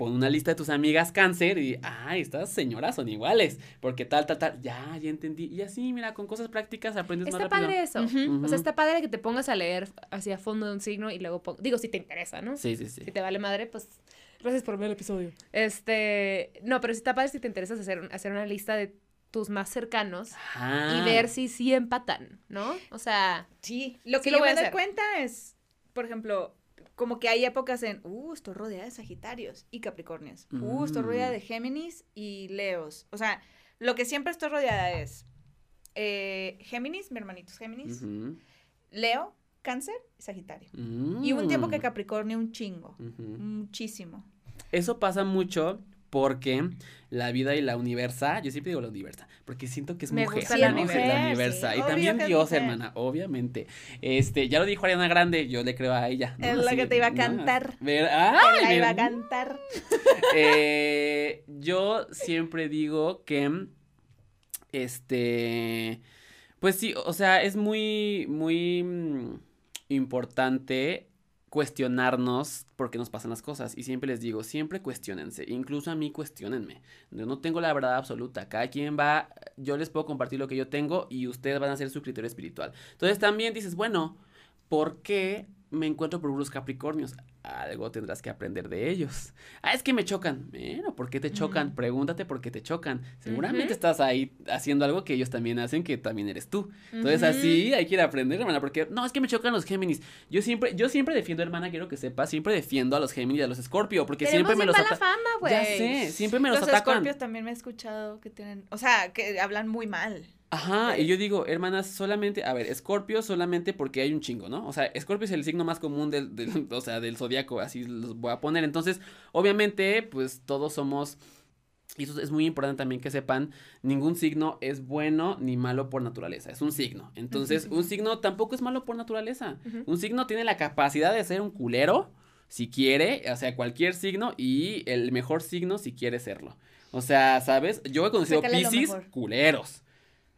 Speaker 3: pon una lista de tus amigas cáncer y, ay, estas señoras son iguales, porque tal, tal, tal, ya, ya entendí. Y así, mira, con cosas prácticas aprendes
Speaker 2: Está
Speaker 3: más rápido.
Speaker 2: padre eso. O sea, está padre que te pongas a leer hacia fondo de un signo y luego digo si te interesa, ¿no?
Speaker 3: Sí, sí, sí.
Speaker 2: Si te vale madre, pues gracias por ver el episodio. Este, no, pero si está padre si te interesa hacer, hacer una lista de tus más cercanos
Speaker 3: Ajá.
Speaker 2: y ver si sí empatan, ¿no? O sea,
Speaker 1: Sí, lo
Speaker 2: Sí
Speaker 1: que
Speaker 2: lo
Speaker 1: yo
Speaker 2: voy
Speaker 1: me
Speaker 2: a
Speaker 1: doy
Speaker 2: hacer.
Speaker 1: cuenta es, por ejemplo, como que hay épocas en, uh, estoy rodeada de Sagitarios y Capricornios. Uh, estoy
Speaker 3: Mm.
Speaker 1: rodeada de Géminis y Leos. O sea, lo que siempre estoy rodeada es eh, Géminis, mi hermanito es Géminis. Leo, Cáncer y Sagitario. Y hubo un tiempo que
Speaker 3: Mm.
Speaker 1: Capricornio un chingo, muchísimo.
Speaker 3: Eso pasa mucho porque la vida y la universa, yo siempre digo la universa, porque siento que es
Speaker 2: Me
Speaker 3: mujer,
Speaker 2: gusta
Speaker 1: la
Speaker 3: ¿no?
Speaker 1: mujer,
Speaker 3: la universa.
Speaker 1: sí,
Speaker 3: y
Speaker 1: obvio
Speaker 3: también Dios, hermana, obviamente. Este, ya lo dijo Ariana Grande, yo le creo a ella. ¿no?
Speaker 1: Es la
Speaker 3: Así,
Speaker 1: que te iba a
Speaker 3: ¿no?
Speaker 1: cantar.
Speaker 3: Ver- ¡Ay,
Speaker 1: la iba a cantar.
Speaker 3: Eh, yo siempre digo que, este, pues sí, o sea, es muy, muy mm, importante cuestionarnos por qué nos pasan las cosas. Y siempre les digo, siempre cuestionense, incluso a mí cuestionenme. Yo no tengo la verdad absoluta, cada quien va, yo les puedo compartir lo que yo tengo y ustedes van a hacer su criterio espiritual. Entonces también dices, bueno, ¿por qué me encuentro por unos Capricornios? Algo tendrás que aprender de ellos. Ah, es que me chocan. Bueno, ¿por qué te chocan? Pregúntate por qué te chocan. Seguramente estás ahí haciendo algo que ellos también hacen, que también eres tú. Entonces así hay que ir a aprender, hermana, porque no, es que me chocan los Géminis. Yo siempre, yo siempre defiendo, hermana, quiero que sepas, siempre defiendo a los Géminis y a los Scorpio, porque siempre me los
Speaker 2: mala
Speaker 3: ata-
Speaker 2: fama, güey.
Speaker 3: Ya sé, siempre me los,
Speaker 1: Los
Speaker 3: atacan.
Speaker 1: escorpios también me he escuchado que tienen, o sea, que hablan muy mal.
Speaker 3: Ajá, y yo digo, hermanas, solamente, a ver, Escorpio solamente porque hay un chingo, ¿no? O sea, Escorpio es el signo más común del, del- o sea, del zodiaco, así los voy a poner. Entonces, obviamente, pues todos somos Y eso es muy importante también que sepan, ningún signo es bueno ni malo por naturaleza, es un signo. Entonces, un signo tampoco es malo por naturaleza. Un signo tiene la capacidad de ser un culero, si quiere, o sea, cualquier signo, y el mejor signo si quiere serlo. O sea, ¿sabes? Yo he conocido piscis culeros.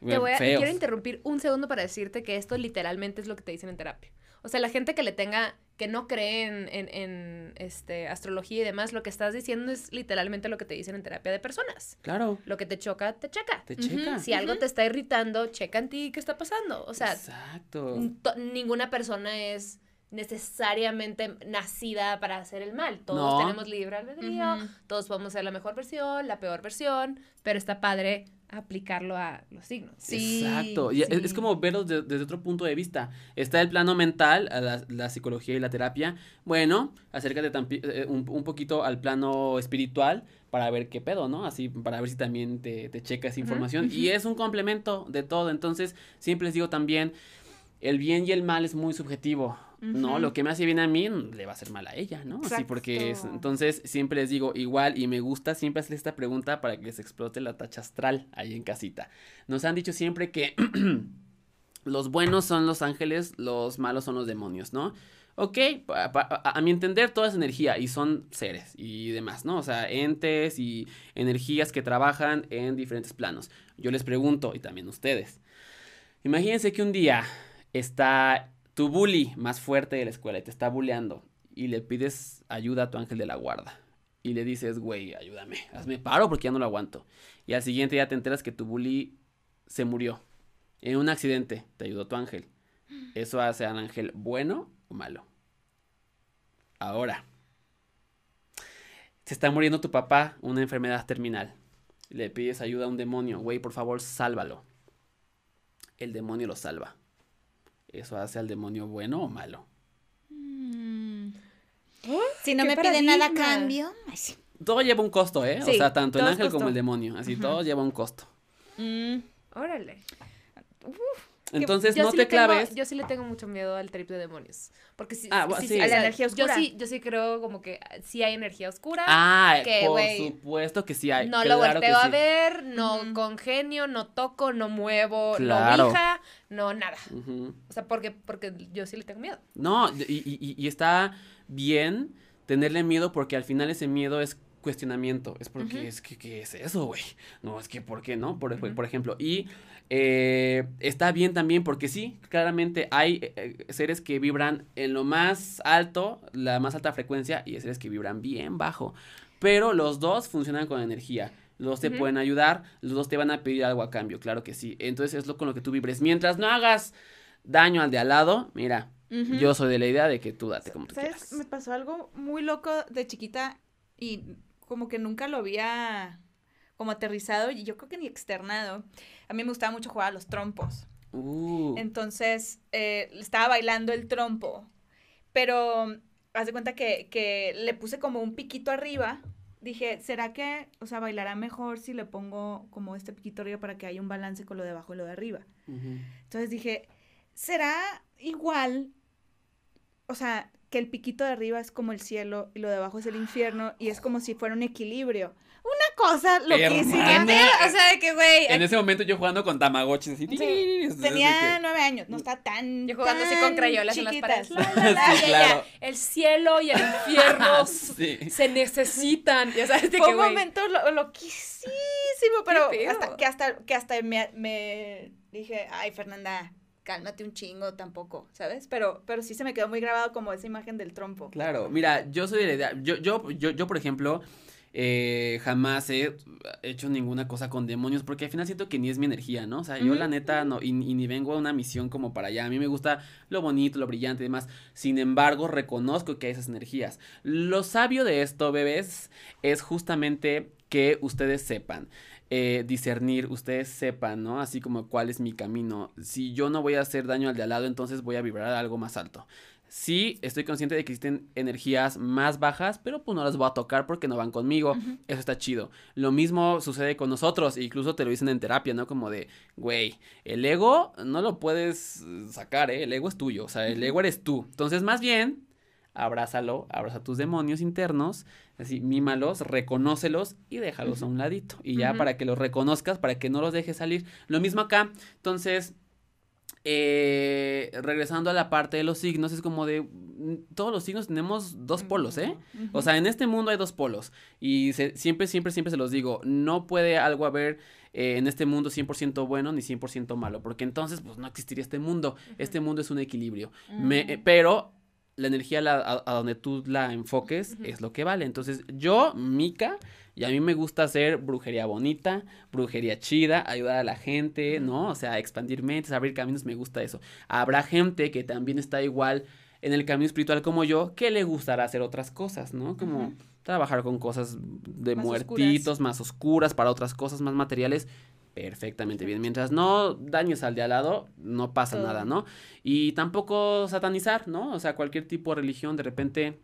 Speaker 2: Te voy a, quiero interrumpir un segundo para decirte que esto literalmente es lo que te dicen en terapia. O sea, la gente que le tenga, que no cree en, en, este, astrología y demás, lo que estás diciendo es literalmente lo que te dicen en terapia de personas.
Speaker 3: Claro.
Speaker 2: Lo que te choca, te checa.
Speaker 3: Te checa.
Speaker 2: Si algo te está irritando, checa en ti qué está pasando. O sea,
Speaker 3: Exacto.
Speaker 2: ninguna persona es necesariamente nacida para hacer el mal. Todos tenemos libre albedrío, todos podemos ser la mejor versión, la peor versión, pero está padre aplicarlo a los signos.
Speaker 3: Sí, Exacto. Y es, como verlo desde otro punto de vista. Está el plano mental, la, la psicología y la terapia. Bueno, acércate eh, un, un, poquito al plano espiritual para ver qué pedo, ¿no? Así, para ver si también te, te checa esa información. Y es un complemento de todo. Entonces, siempre les digo también, el bien y el mal es muy subjetivo. No, lo que me hace bien a mí le va a hacer mal a ella, ¿no? Así porque es, entonces siempre les digo igual y me gusta siempre hacer esta pregunta para que les explote la tacha astral ahí en casita. Nos han dicho siempre que los buenos son los ángeles, los malos son los demonios, ¿no? Ok, a, mi entender toda es energía y son seres y demás, ¿no? O sea, entes y energías que trabajan en diferentes planos. Yo les pregunto, y también ustedes, imagínense que un día está tu bully más fuerte de la escuela y te está bulleando y le pides ayuda a tu ángel de la guarda y le dices, güey, ayúdame, hazme paro porque ya no lo aguanto. Y al siguiente día te enteras que tu bully se murió en un accidente, te ayudó tu ángel. ¿Eso hace al ángel bueno o malo? Ahora, se está muriendo tu papá, una enfermedad terminal. Le pides ayuda a un demonio, güey, por favor, sálvalo. El demonio lo salva. ¿Eso hace al demonio bueno o malo?
Speaker 1: Mm. Si no me pide nada a cambio.
Speaker 3: Todo lleva un costo, ¿eh? o sea, tanto el ángel como el demonio. Así, todo lleva un costo.
Speaker 2: Mm. Órale.
Speaker 3: Uf. Entonces, no te claves.
Speaker 2: yo sí le tengo mucho miedo al trip de demonios. Porque sí,
Speaker 1: ah, sí, a la energía oscura.
Speaker 2: Yo sí, yo sí creo como que sí hay energía oscura.
Speaker 3: Ah, por supuesto que sí hay.
Speaker 2: No lo volteo a ver, no congenio, no toco, no muevo, no vija, no nada. O sea, porque, porque yo sí le tengo miedo.
Speaker 3: No, y, y, y está bien tenerle miedo porque al final ese miedo es cuestionamiento. Es porque es que, ¿qué es eso, güey? No, es que, ¿por qué no? Por, por ejemplo. Y eh, está bien también porque sí, claramente hay eh, eh, seres que vibran en lo más alto, la más alta frecuencia, y hay seres que vibran bien bajo. Pero los dos funcionan con energía. Los dos te pueden ayudar, los dos te van a pedir algo a cambio, claro que sí. Entonces es lo con lo que tú vibres. Mientras no hagas daño al de al lado, mira, yo soy de la idea de que tú date como tú quieras.
Speaker 1: Me pasó algo muy loco de chiquita y como que nunca lo había como aterrizado y yo creo que ni externado. A mí me gustaba mucho jugar a los trompos. Uh. Entonces, eh, estaba bailando el trompo, pero haz de cuenta que, le puse como un piquito arriba. Dije, ¿será que, o sea, bailará mejor si le pongo como este piquito arriba para que haya un balance con lo de abajo y lo de arriba? Entonces dije, ¿será igual? O sea, que el piquito de arriba es como el cielo y lo de abajo es el infierno y es como si fuera un equilibrio. Una cosa loquísima.
Speaker 2: O sea, que güey.
Speaker 3: En ese momento yo jugando con Tamagotchi así.
Speaker 1: tenía nueve años, no está tan.
Speaker 2: Yo jugando así con crayolas en las paredes.
Speaker 1: El cielo y el infierno se necesitan. Ya sabes, Fue un momento loquísimo, pero hasta, que hasta, que hasta me, me dije, ay, Fernanda, cálmate un chingo tampoco, ¿sabes? Pero, pero sí se me quedó muy grabado como esa imagen del trompo.
Speaker 3: Claro, mira, yo soy de la idea, yo, yo, yo, yo por ejemplo, eh, jamás he hecho ninguna cosa con demonios porque al final siento que ni es mi energía, ¿no? O sea, yo la neta no, y, ni vengo a una misión como para allá. A mí me gusta lo bonito, lo brillante y demás. Sin embargo, reconozco que hay esas energías. Lo sabio de esto, bebés, es justamente que ustedes sepan. Eh, discernir, ustedes sepan, ¿no? Así como cuál es mi camino. Si yo no voy a hacer daño al de al lado, entonces voy a vibrar algo más alto. Sí, estoy consciente de que existen energías más bajas, pero pues no las voy a tocar porque no van conmigo. Eso está chido. Lo mismo sucede con nosotros, incluso te lo dicen en terapia, ¿no? Como de, güey, el ego no lo puedes sacar, ¿eh? El ego es tuyo, o sea, el ego eres tú. Entonces, más bien, abrázalo, abraza tus demonios internos, Así, mímalos, reconócelos y déjalos a un ladito. Y ya para que los reconozcas, para que no los dejes salir. Lo mismo acá. Entonces, eh, regresando a la parte de los signos, es como de, mm, todos los signos tenemos dos polos, ¿eh? O sea, en este mundo hay dos polos. Y siempre, siempre, siempre se los digo, no puede algo haber eh, en este mundo 100% bueno ni 100% malo, porque entonces, pues no existiría este mundo. Este mundo es un equilibrio. Me, pero la energía a, donde tú la enfoques es lo que vale. Entonces, yo, Mika, y a mí me gusta hacer brujería bonita, brujería chida, ayudar a la gente, ¿no? O sea, expandir mentes, abrir caminos, me gusta eso. Habrá gente que también está igual en el camino espiritual como yo, que le gustará hacer otras cosas, ¿no? Como trabajar con cosas de muertitos, más oscuras, para otras cosas más materiales perfectamente bien. Mientras no dañes al de al lado, no pasa nada, ¿no? Y tampoco satanizar, ¿no? O sea, cualquier tipo de religión, de repente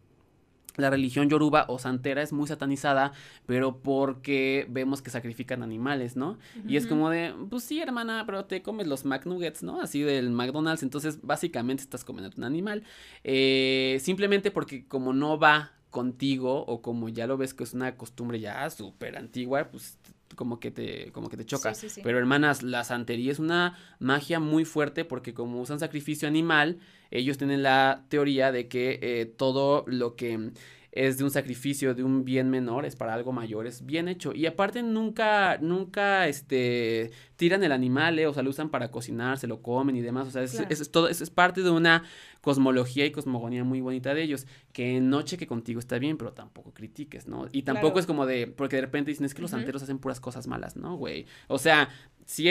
Speaker 3: la religión yoruba o santera es muy satanizada, pero porque vemos que sacrifican animales, ¿no? Y es como de, pues sí, hermana, pero te comes los McNuggets, ¿no? Así del McDonald's, entonces básicamente estás comiendo un animal. Eh, simplemente porque como no va contigo o como ya lo ves que es una costumbre ya súper antigua, pues como que te, como que te choca. Pero hermanas, la santería es una magia muy fuerte porque como usan sacrificio animal, ellos tienen la teoría de que eh, todo lo que es de un sacrificio, de un bien menor, es para algo mayor, es bien hecho. Y aparte nunca, nunca, este, tiran el animal, eh, o sea, lo usan para cocinar, se lo comen y demás, o sea, es, es, todo, es, parte de una cosmología y cosmogonía muy bonita de ellos, que no cheque contigo está bien, pero tampoco critiques, ¿no? Y tampoco es como de, porque de repente dicen, es que los santeros hacen puras cosas malas, ¿no, güey? O sea, sí...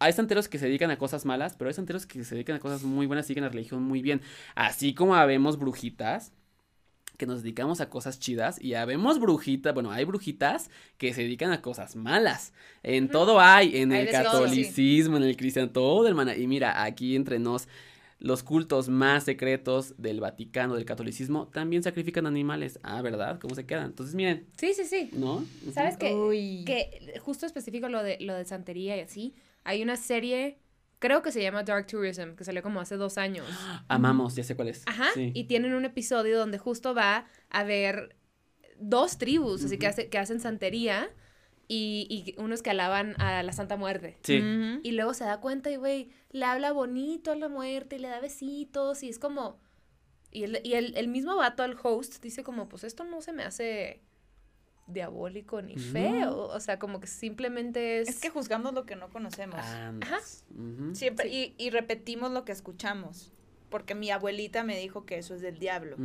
Speaker 3: hay santeros que se dedican a cosas malas, pero hay santeros que se dedican a cosas muy buenas, siguen la religión muy bien. Así como habemos brujitas, que nos dedicamos a cosas chidas y habemos brujitas, bueno, hay brujitas que se dedican a cosas malas. En todo hay, en el catolicismo, en el cristiano, todo hermana. Y mira, aquí entre nos, los cultos más secretos del Vaticano, del catolicismo, también sacrifican animales. Ah, ¿verdad? ¿Cómo se quedan? Entonces, miren.
Speaker 2: Sí, sí, sí.
Speaker 3: ¿No?
Speaker 2: ¿Sabes qué? Que justo específico lo de, lo de santería y así, hay una serie creo que se llama Dark Tourism, que salió como hace dos años.
Speaker 3: Amamos, ya sé cuál es.
Speaker 2: Ajá, y tienen un episodio donde justo va a haber dos tribus, así que, que hacen santería y, y, unos que alaban a la Santa Muerte.
Speaker 3: Sí.
Speaker 2: Y luego se da cuenta y, güey, le habla bonito a la muerte y le da besitos y es como... Y el, y el, el mismo vato, el host, dice como, pues esto no se me hace diabólico ni feo. O sea, como que simplemente es.
Speaker 1: Es que juzgamos lo que no conocemos. Ajá. Siempre, y, y, repetimos lo que escuchamos. Porque mi abuelita me dijo que eso es del diablo.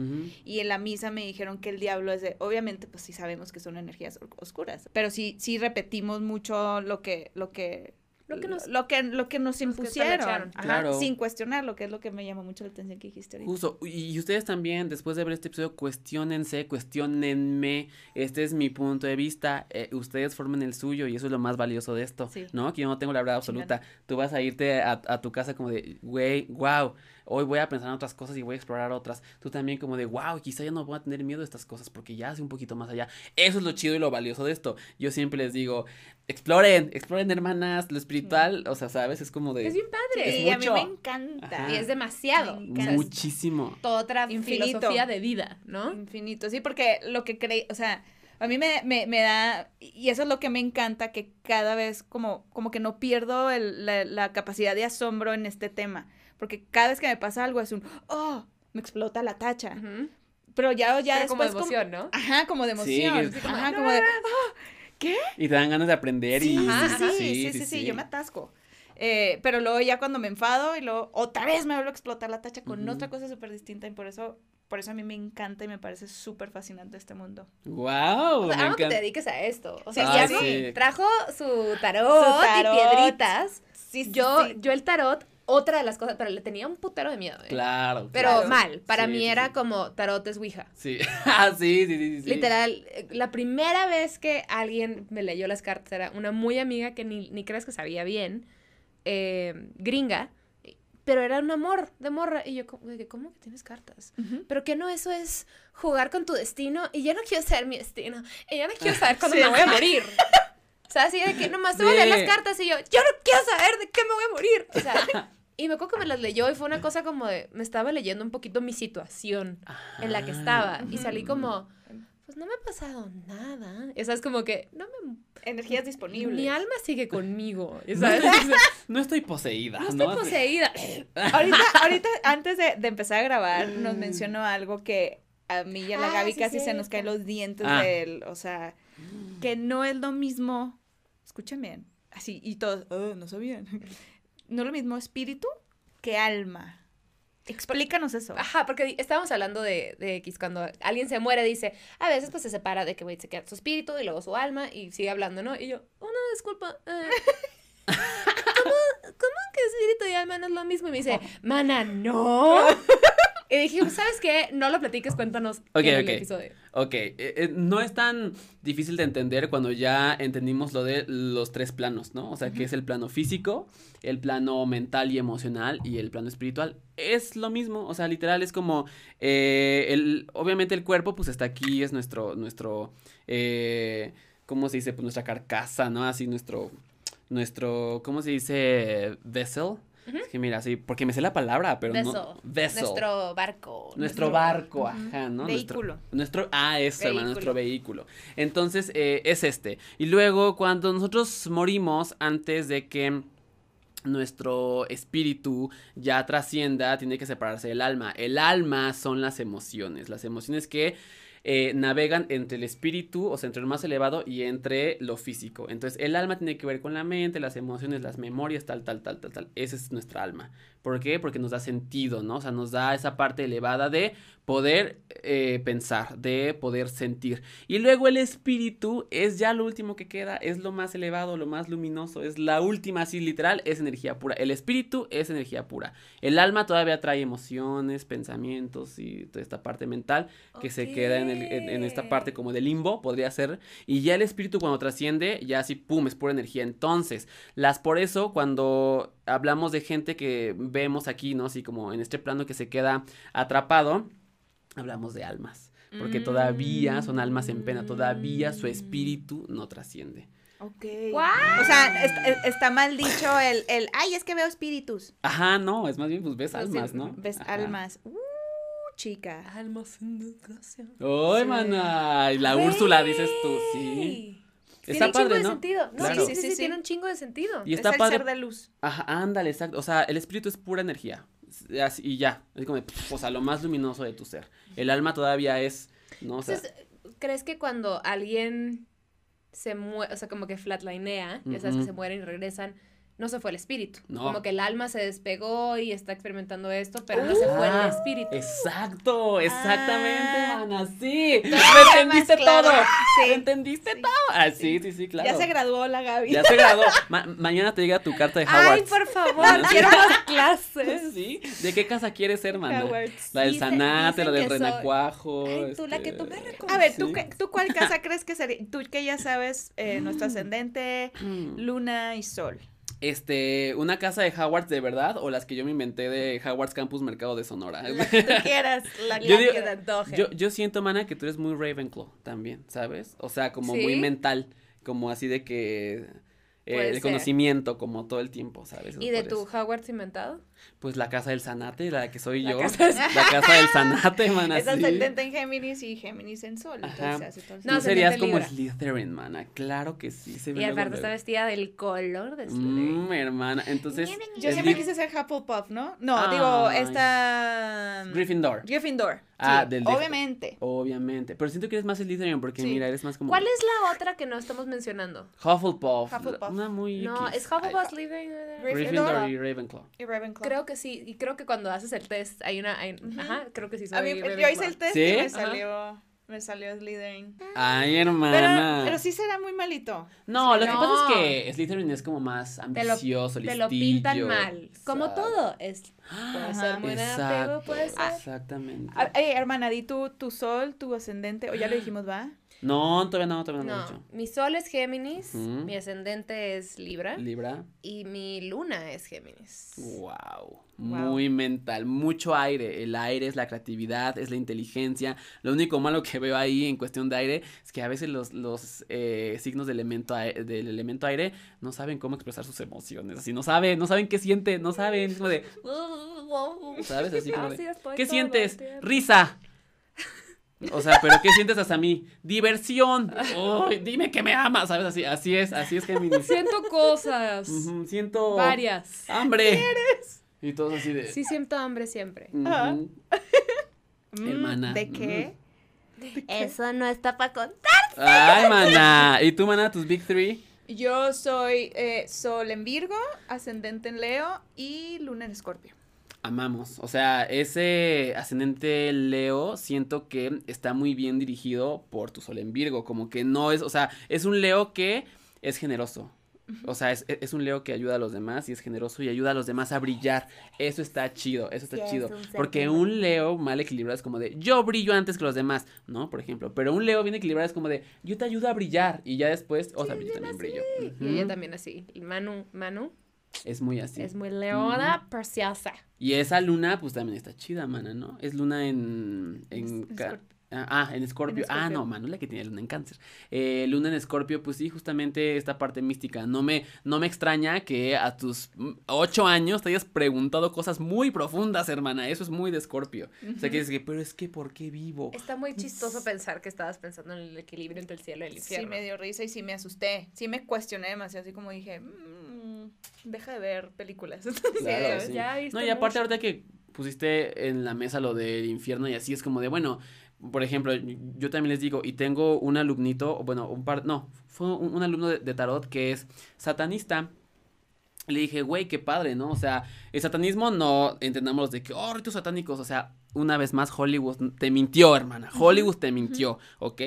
Speaker 1: Y en la misa me dijeron que el diablo es de. Obviamente, pues sí sabemos que son energías oscuras. Pero sí, sí repetimos mucho lo que, lo que lo que nos, lo que, lo que nos impusieron, sin cuestionar, lo que es lo que me llama mucho la atención que dijiste ahorita.
Speaker 3: Justo, y ustedes también, después de ver este episodio, cuestionense, cuestionenme, este es mi punto de vista, eh, ustedes formen el suyo y eso es lo más valioso de esto, ¿no? Que yo no tengo la verdad absoluta, tú vas a irte a, a tu casa como de, güey, wow, hoy voy a pensar en otras cosas y voy a explorar otras. Tú también como de, wow, quizá ya no voy a tener miedo de estas cosas porque ya hace un poquito más allá. Eso es lo chido y lo valioso de esto. Yo siempre les digo, exploren, exploren hermanas, lo espiritual, o sea, ¿sabes? Es como de...
Speaker 2: Es bien padre.
Speaker 1: y a mí me encanta.
Speaker 2: Y es demasiado.
Speaker 3: Muchísimo.
Speaker 2: Toda otra filosofía de vida, ¿no?
Speaker 1: Infinito, sí, porque lo que creí, o sea... A mí me, me, me, da, y eso es lo que me encanta, que cada vez como, como que no pierdo el, la, la, capacidad de asombro en este tema porque cada vez que me pasa algo es un, oh, me explota la tacha. Pero ya, ya
Speaker 2: después... Como de emoción, ¿no?
Speaker 1: Ajá, como de emoción. Sí, Ajá, como de, oh, ¿qué?
Speaker 3: Y te dan ganas de aprender
Speaker 1: y...
Speaker 3: sí,
Speaker 1: sí, sí, sí, yo me atasco. Eh, pero luego ya cuando me enfado y luego otra vez me vuelvo a explotar la tacha con otra cosa súper distinta y por eso por eso a mí me encanta y me parece súper fascinante este mundo.
Speaker 3: ¡Wow!
Speaker 2: O sea, que te dediques a esto. O sea, ya trajo su tarot, y piedritas. Sí, yo, yo el tarot otra de las cosas, pero le tenía un putero de miedo. ¿eh?
Speaker 3: Claro.
Speaker 2: Pero mal. Para mí era como tarot es Ouija.
Speaker 3: Sí. ah, sí, sí, sí,
Speaker 2: Literal, eh, la primera vez que alguien me leyó las cartas era una muy amiga que ni, ni crees que sabía bien, eh, gringa, pero era un amor de morra. Y yo, ¿cómo que tienes cartas? Pero que no, eso es jugar con tu destino y yo no quiero saber mi destino. Y yo no quiero saber cuándo me voy a morir. O sea, así de que nomás te voy a leer las cartas y yo, yo no quiero saber de qué me voy a morir. O sea, y me acuerdo que me las leyó y fue una cosa como de, me estaba leyendo un poquito mi situación en la que estaba. Y salí como, pues no me ha pasado nada. Y sabes, como que, no me...
Speaker 1: Energías disponibles.
Speaker 2: Mi alma sigue conmigo.
Speaker 3: No
Speaker 2: ¿sabes?
Speaker 3: estoy, no estoy poseída.
Speaker 2: No
Speaker 3: No,
Speaker 2: estoy poseída.
Speaker 1: Ahorita, ahorita, antes de, de empezar a grabar, nos mencionó algo que a mí y a la
Speaker 2: Ah,
Speaker 1: Gaby
Speaker 2: sí,
Speaker 1: casi se nos caen los dientes
Speaker 3: Ah.
Speaker 1: del, o sea, que no es lo mismo, escuchen bien, así, y todos, "Oh, no sabían, no es lo mismo espíritu que alma. Explícanos eso.
Speaker 2: Ajá, porque estábamos hablando de, de X, cuando alguien se muere, dice, a veces pues se separa de que, güey, se queda su espíritu y luego su alma y sigue hablando, ¿no? Y yo, una disculpa, eh, ¿cómo, ¿cómo que espíritu y alma no es lo mismo? Y me dice, mana, no. Y dije, ¿sabes qué? No lo platiques, cuéntanos en el episodio.
Speaker 3: Ok, eh, eh, no es tan difícil de entender cuando ya entendimos lo de los tres planos, ¿no? O sea, que es el plano físico, el plano mental y emocional y el plano espiritual. Es lo mismo, o sea, literal es como, eh, el, obviamente el cuerpo pues está aquí, es nuestro, nuestro, eh, ¿cómo se dice? Pues nuestra carcasa, ¿no? Así nuestro, nuestro, ¿cómo se dice? Vessel. Es que mira, sí, porque me sé la palabra, pero
Speaker 2: Vessel.
Speaker 3: no. Vessel.
Speaker 2: Nuestro barco.
Speaker 3: Nuestro barco, ajá, ¿no?
Speaker 1: Vehículo.
Speaker 3: Nuestro, nuestro ah, eso, hermano, nuestro vehículo. Entonces, eh, es este. Y luego, cuando nosotros morimos, antes de que nuestro espíritu ya trascienda, tiene que separarse del alma. El alma son las emociones, las emociones que eh, navegan entre el espíritu, o sea, entre lo más elevado y entre lo físico. Entonces, el alma tiene que ver con la mente, las emociones, las memorias, tal, tal, tal, tal, tal. Esa es nuestra alma. ¿Por qué? Porque nos da sentido, ¿no? O sea, nos da esa parte elevada de poder eh, pensar, de poder sentir. Y luego el espíritu es ya lo último que queda, es lo más elevado, lo más luminoso, es la última, así literal, es energía pura. El espíritu es energía pura. El alma todavía trae emociones, pensamientos y toda esta parte mental que se queda en, el- en- en esta parte como de limbo, podría ser. Y ya el espíritu cuando trasciende, ya así, pum, es pura energía. Entonces, las por eso, cuando hablamos de gente que vemos aquí, ¿no? Así como en este plano que se queda atrapado, hablamos de almas. Porque todavía son almas en pena, todavía su espíritu no trasciende.
Speaker 1: Ok.
Speaker 2: ¡Guau!
Speaker 1: O sea, est- est- está mal dicho el, el, ay, es que veo espíritus.
Speaker 3: Ajá, no, es más bien, pues ves
Speaker 2: Pues sí,
Speaker 3: almas, ¿no?
Speaker 1: Ves
Speaker 3: Ajá.
Speaker 1: almas. Uh, chica.
Speaker 2: Almas en desgracia.
Speaker 3: ¡Ay,
Speaker 1: Sí.
Speaker 3: mana! Y la Úrsula, dices tú, sí. Está
Speaker 2: tiene un chingo
Speaker 3: padre,
Speaker 2: de
Speaker 3: ¿no?
Speaker 2: sentido. No,
Speaker 3: Claro.
Speaker 2: sí, sí, sí,
Speaker 1: Sí, sí,
Speaker 2: tiene un chingo de sentido.
Speaker 3: Y está
Speaker 1: es el
Speaker 3: padre.
Speaker 1: ser de luz.
Speaker 3: Ajá, ándale, exacto. O sea, el espíritu es pura energía. Es así- y ya. Es como, o sea, lo más luminoso de tu ser. El alma todavía es, ¿no? O sea,
Speaker 2: Entonces, ¿crees que cuando alguien se muere, o sea, como que flatlinea, ya sabes que se mueren y regresan, no se fue el espíritu?
Speaker 3: No.
Speaker 2: Como que el alma se despegó y está experimentando esto, pero no se fue el
Speaker 3: Ah,
Speaker 2: espíritu.
Speaker 3: Exacto, exactamente,
Speaker 1: Ah.
Speaker 3: sí. Lo
Speaker 1: más
Speaker 3: entendiste
Speaker 1: claro.
Speaker 3: todo.
Speaker 1: Sí.
Speaker 3: Lo entendiste todo. Ah, sí, sí, sí, claro.
Speaker 1: Ya se graduó la Gaby.
Speaker 3: Ya se graduó. Ma- mañana te llega tu carta de
Speaker 2: Ay,
Speaker 3: Howard.
Speaker 2: por favor, quiero más clases.
Speaker 3: ¿Sí? ¿De qué casa quieres ser, mana?
Speaker 1: Hogwarts.
Speaker 3: La del
Speaker 2: Dicen-
Speaker 3: Sanate, la del
Speaker 2: soy-
Speaker 3: Renacuajo.
Speaker 2: Ay, tú, la
Speaker 3: este,
Speaker 2: que tú me
Speaker 1: A ver, ¿tú,
Speaker 3: Sí.
Speaker 1: qué- ¿tú cuál casa crees que sería? Tú que ya sabes eh, nuestro ascendente, luna y sol.
Speaker 3: Este, una casa de Hogwarts de verdad o las que yo me inventé de Hogwarts Campus Mercado de Sonora.
Speaker 1: La que tú quieras, la
Speaker 3: Yo
Speaker 1: que
Speaker 3: digo-
Speaker 1: te antoje.
Speaker 3: Yo, yo siento, mana, que tú eres muy Ravenclaw también, ¿sabes? O sea, como muy mental, como así de que eh,
Speaker 2: ser.
Speaker 3: conocimiento, como todo el tiempo, ¿sabes?
Speaker 2: ¿Y de tu. Hogwarts inventado?
Speaker 3: Pues la casa del Sanate, la que soy
Speaker 2: La
Speaker 3: yo.
Speaker 2: casa
Speaker 3: La casa del Sanate, mana.
Speaker 1: es ascendente en Géminis y Géminis en sol.
Speaker 3: Ajá.
Speaker 1: Entonces, hace todo
Speaker 2: No,
Speaker 3: serías como
Speaker 2: Libra.
Speaker 3: Slytherin, mana. Claro que sí. Se
Speaker 2: Y aparte está vestida del color de Slytherin.
Speaker 3: Mmm, hermana. Entonces.
Speaker 1: Yo siempre quise ser Hufflepuff, ¿no? No, digo, esta...
Speaker 3: Gryffindor.
Speaker 1: Gryffindor.
Speaker 3: Ah,
Speaker 1: sí,
Speaker 3: del de-
Speaker 1: Obviamente.
Speaker 3: Obviamente. Pero siento que eres más Slytherin porque,
Speaker 1: Sí.
Speaker 3: mira, eres más como.
Speaker 2: ¿Cuál es la otra que no estamos mencionando?
Speaker 3: Hufflepuff.
Speaker 1: Hufflepuff.
Speaker 3: Una muy.
Speaker 2: No,
Speaker 3: X.
Speaker 2: es Hufflepuff Slytherin.
Speaker 1: Gryffindor
Speaker 3: y Ravenclaw.
Speaker 1: Y Ravenclaw.
Speaker 2: Creo que sí, y creo que cuando haces el test hay una, hay- ajá, creo que sí soy
Speaker 1: A mí, yo hice el test
Speaker 3: ¿Sí?
Speaker 1: y me
Speaker 3: Ajá.
Speaker 1: salió, me salió Slytherin.
Speaker 3: Ay, hermana.
Speaker 1: pero sí será muy malito.
Speaker 3: No, lo que pasa es que Slytherin es como más
Speaker 2: Te lo-
Speaker 3: ambicioso,
Speaker 2: Te lo pintan mal. Como
Speaker 3: Exacto.
Speaker 2: todo, es puede ser muy
Speaker 3: Exacto,
Speaker 2: negativo, puede ser.
Speaker 3: Exactamente.
Speaker 1: A- Ey, hermana, di tú tu sol, tu ascendente, o ya lo dijimos, ¿va?
Speaker 3: No, todavía no, todavía no, lo he
Speaker 2: No, mi sol es Géminis, mi ascendente es Libra
Speaker 3: Libra.
Speaker 2: y mi luna es Géminis.
Speaker 3: Wow.
Speaker 1: Wow.
Speaker 3: Muy mental, mucho aire. El aire es la creatividad, es la inteligencia. Lo único malo que veo ahí en cuestión de aire es que a veces los, los eh, signos del elemento, ae- del elemento aire no saben cómo expresar sus emociones. Así no saben, no saben qué sienten, no saben. Es como de, ¿sabes? Así como de, ¿qué sientes? Risa. O sea, pero ¿qué sientes hasta mí? Diversión. Dime que me amas, ¿sabes? Así, así es, así es Géminis.
Speaker 2: Siento cosas.
Speaker 3: Siento
Speaker 2: Varias.
Speaker 3: hambre. ¿Eres? Y todos así de.
Speaker 2: Sí, siento hambre siempre.
Speaker 1: Ajá.
Speaker 3: Hermana.
Speaker 1: Mm, ¿De qué?
Speaker 2: Eso no está para contar.
Speaker 3: Ay, mana. ¿Y tú, mana, tus big three?
Speaker 1: Yo soy eh, Sol en Virgo, ascendente en Leo y Luna en Escorpio.
Speaker 3: Amamos. O sea, ese ascendente Leo siento que está muy bien dirigido por tu sol en Virgo. Como que no es, o sea, es un Leo que es generoso. O sea, es, es un Leo que ayuda a los demás y es generoso y ayuda a los demás a brillar. Eso está chido, eso está
Speaker 2: Sí, es
Speaker 3: chido.
Speaker 2: un ser
Speaker 3: Porque un Leo mal equilibrado es como de yo brillo antes que los demás, ¿no? Por ejemplo. Pero un Leo bien equilibrado es como de yo te ayudo a brillar y ya después, o sea, yo también brillo.
Speaker 2: Y ella también así. Y Manu, Manu
Speaker 3: Es muy así.
Speaker 2: es muy leona, preciosa.
Speaker 3: Y esa luna, pues también está chida, mana, ¿no? Es luna en. en
Speaker 1: Es-
Speaker 3: ah, ah, en Escorpio. Ah, no, mano, la que tiene luna en cáncer. Eh, luna en Escorpio, pues sí, justamente esta parte mística. No me, no me extraña que a tus mm, ocho años te hayas preguntado cosas muy profundas, hermana. Eso es muy de Escorpio. O sea, que dices que, pero es que, ¿por qué vivo?
Speaker 2: Está muy chistoso pensar que estabas pensando en el equilibrio entre el cielo y el
Speaker 1: Sí,
Speaker 2: infierno.
Speaker 1: me dio risa y sí me asusté. Sí me cuestioné demasiado, así como dije, "Mm, deja de ver películas.
Speaker 3: Claro,
Speaker 2: Sí, ya
Speaker 3: No, y aparte
Speaker 2: mucho.
Speaker 3: ahorita que pusiste en la mesa lo del infierno y así es como de, bueno, por ejemplo, yo también les digo, y tengo un alumnito, o bueno, un par, no, fue un, un alumno de, de tarot que es satanista. Le dije, güey, qué padre, ¿no? O sea, el satanismo no entendamos de que, oh, ritos satánicos, o sea, una vez más, Hollywood te mintió, hermana. Hollywood te mintió, ¿ok?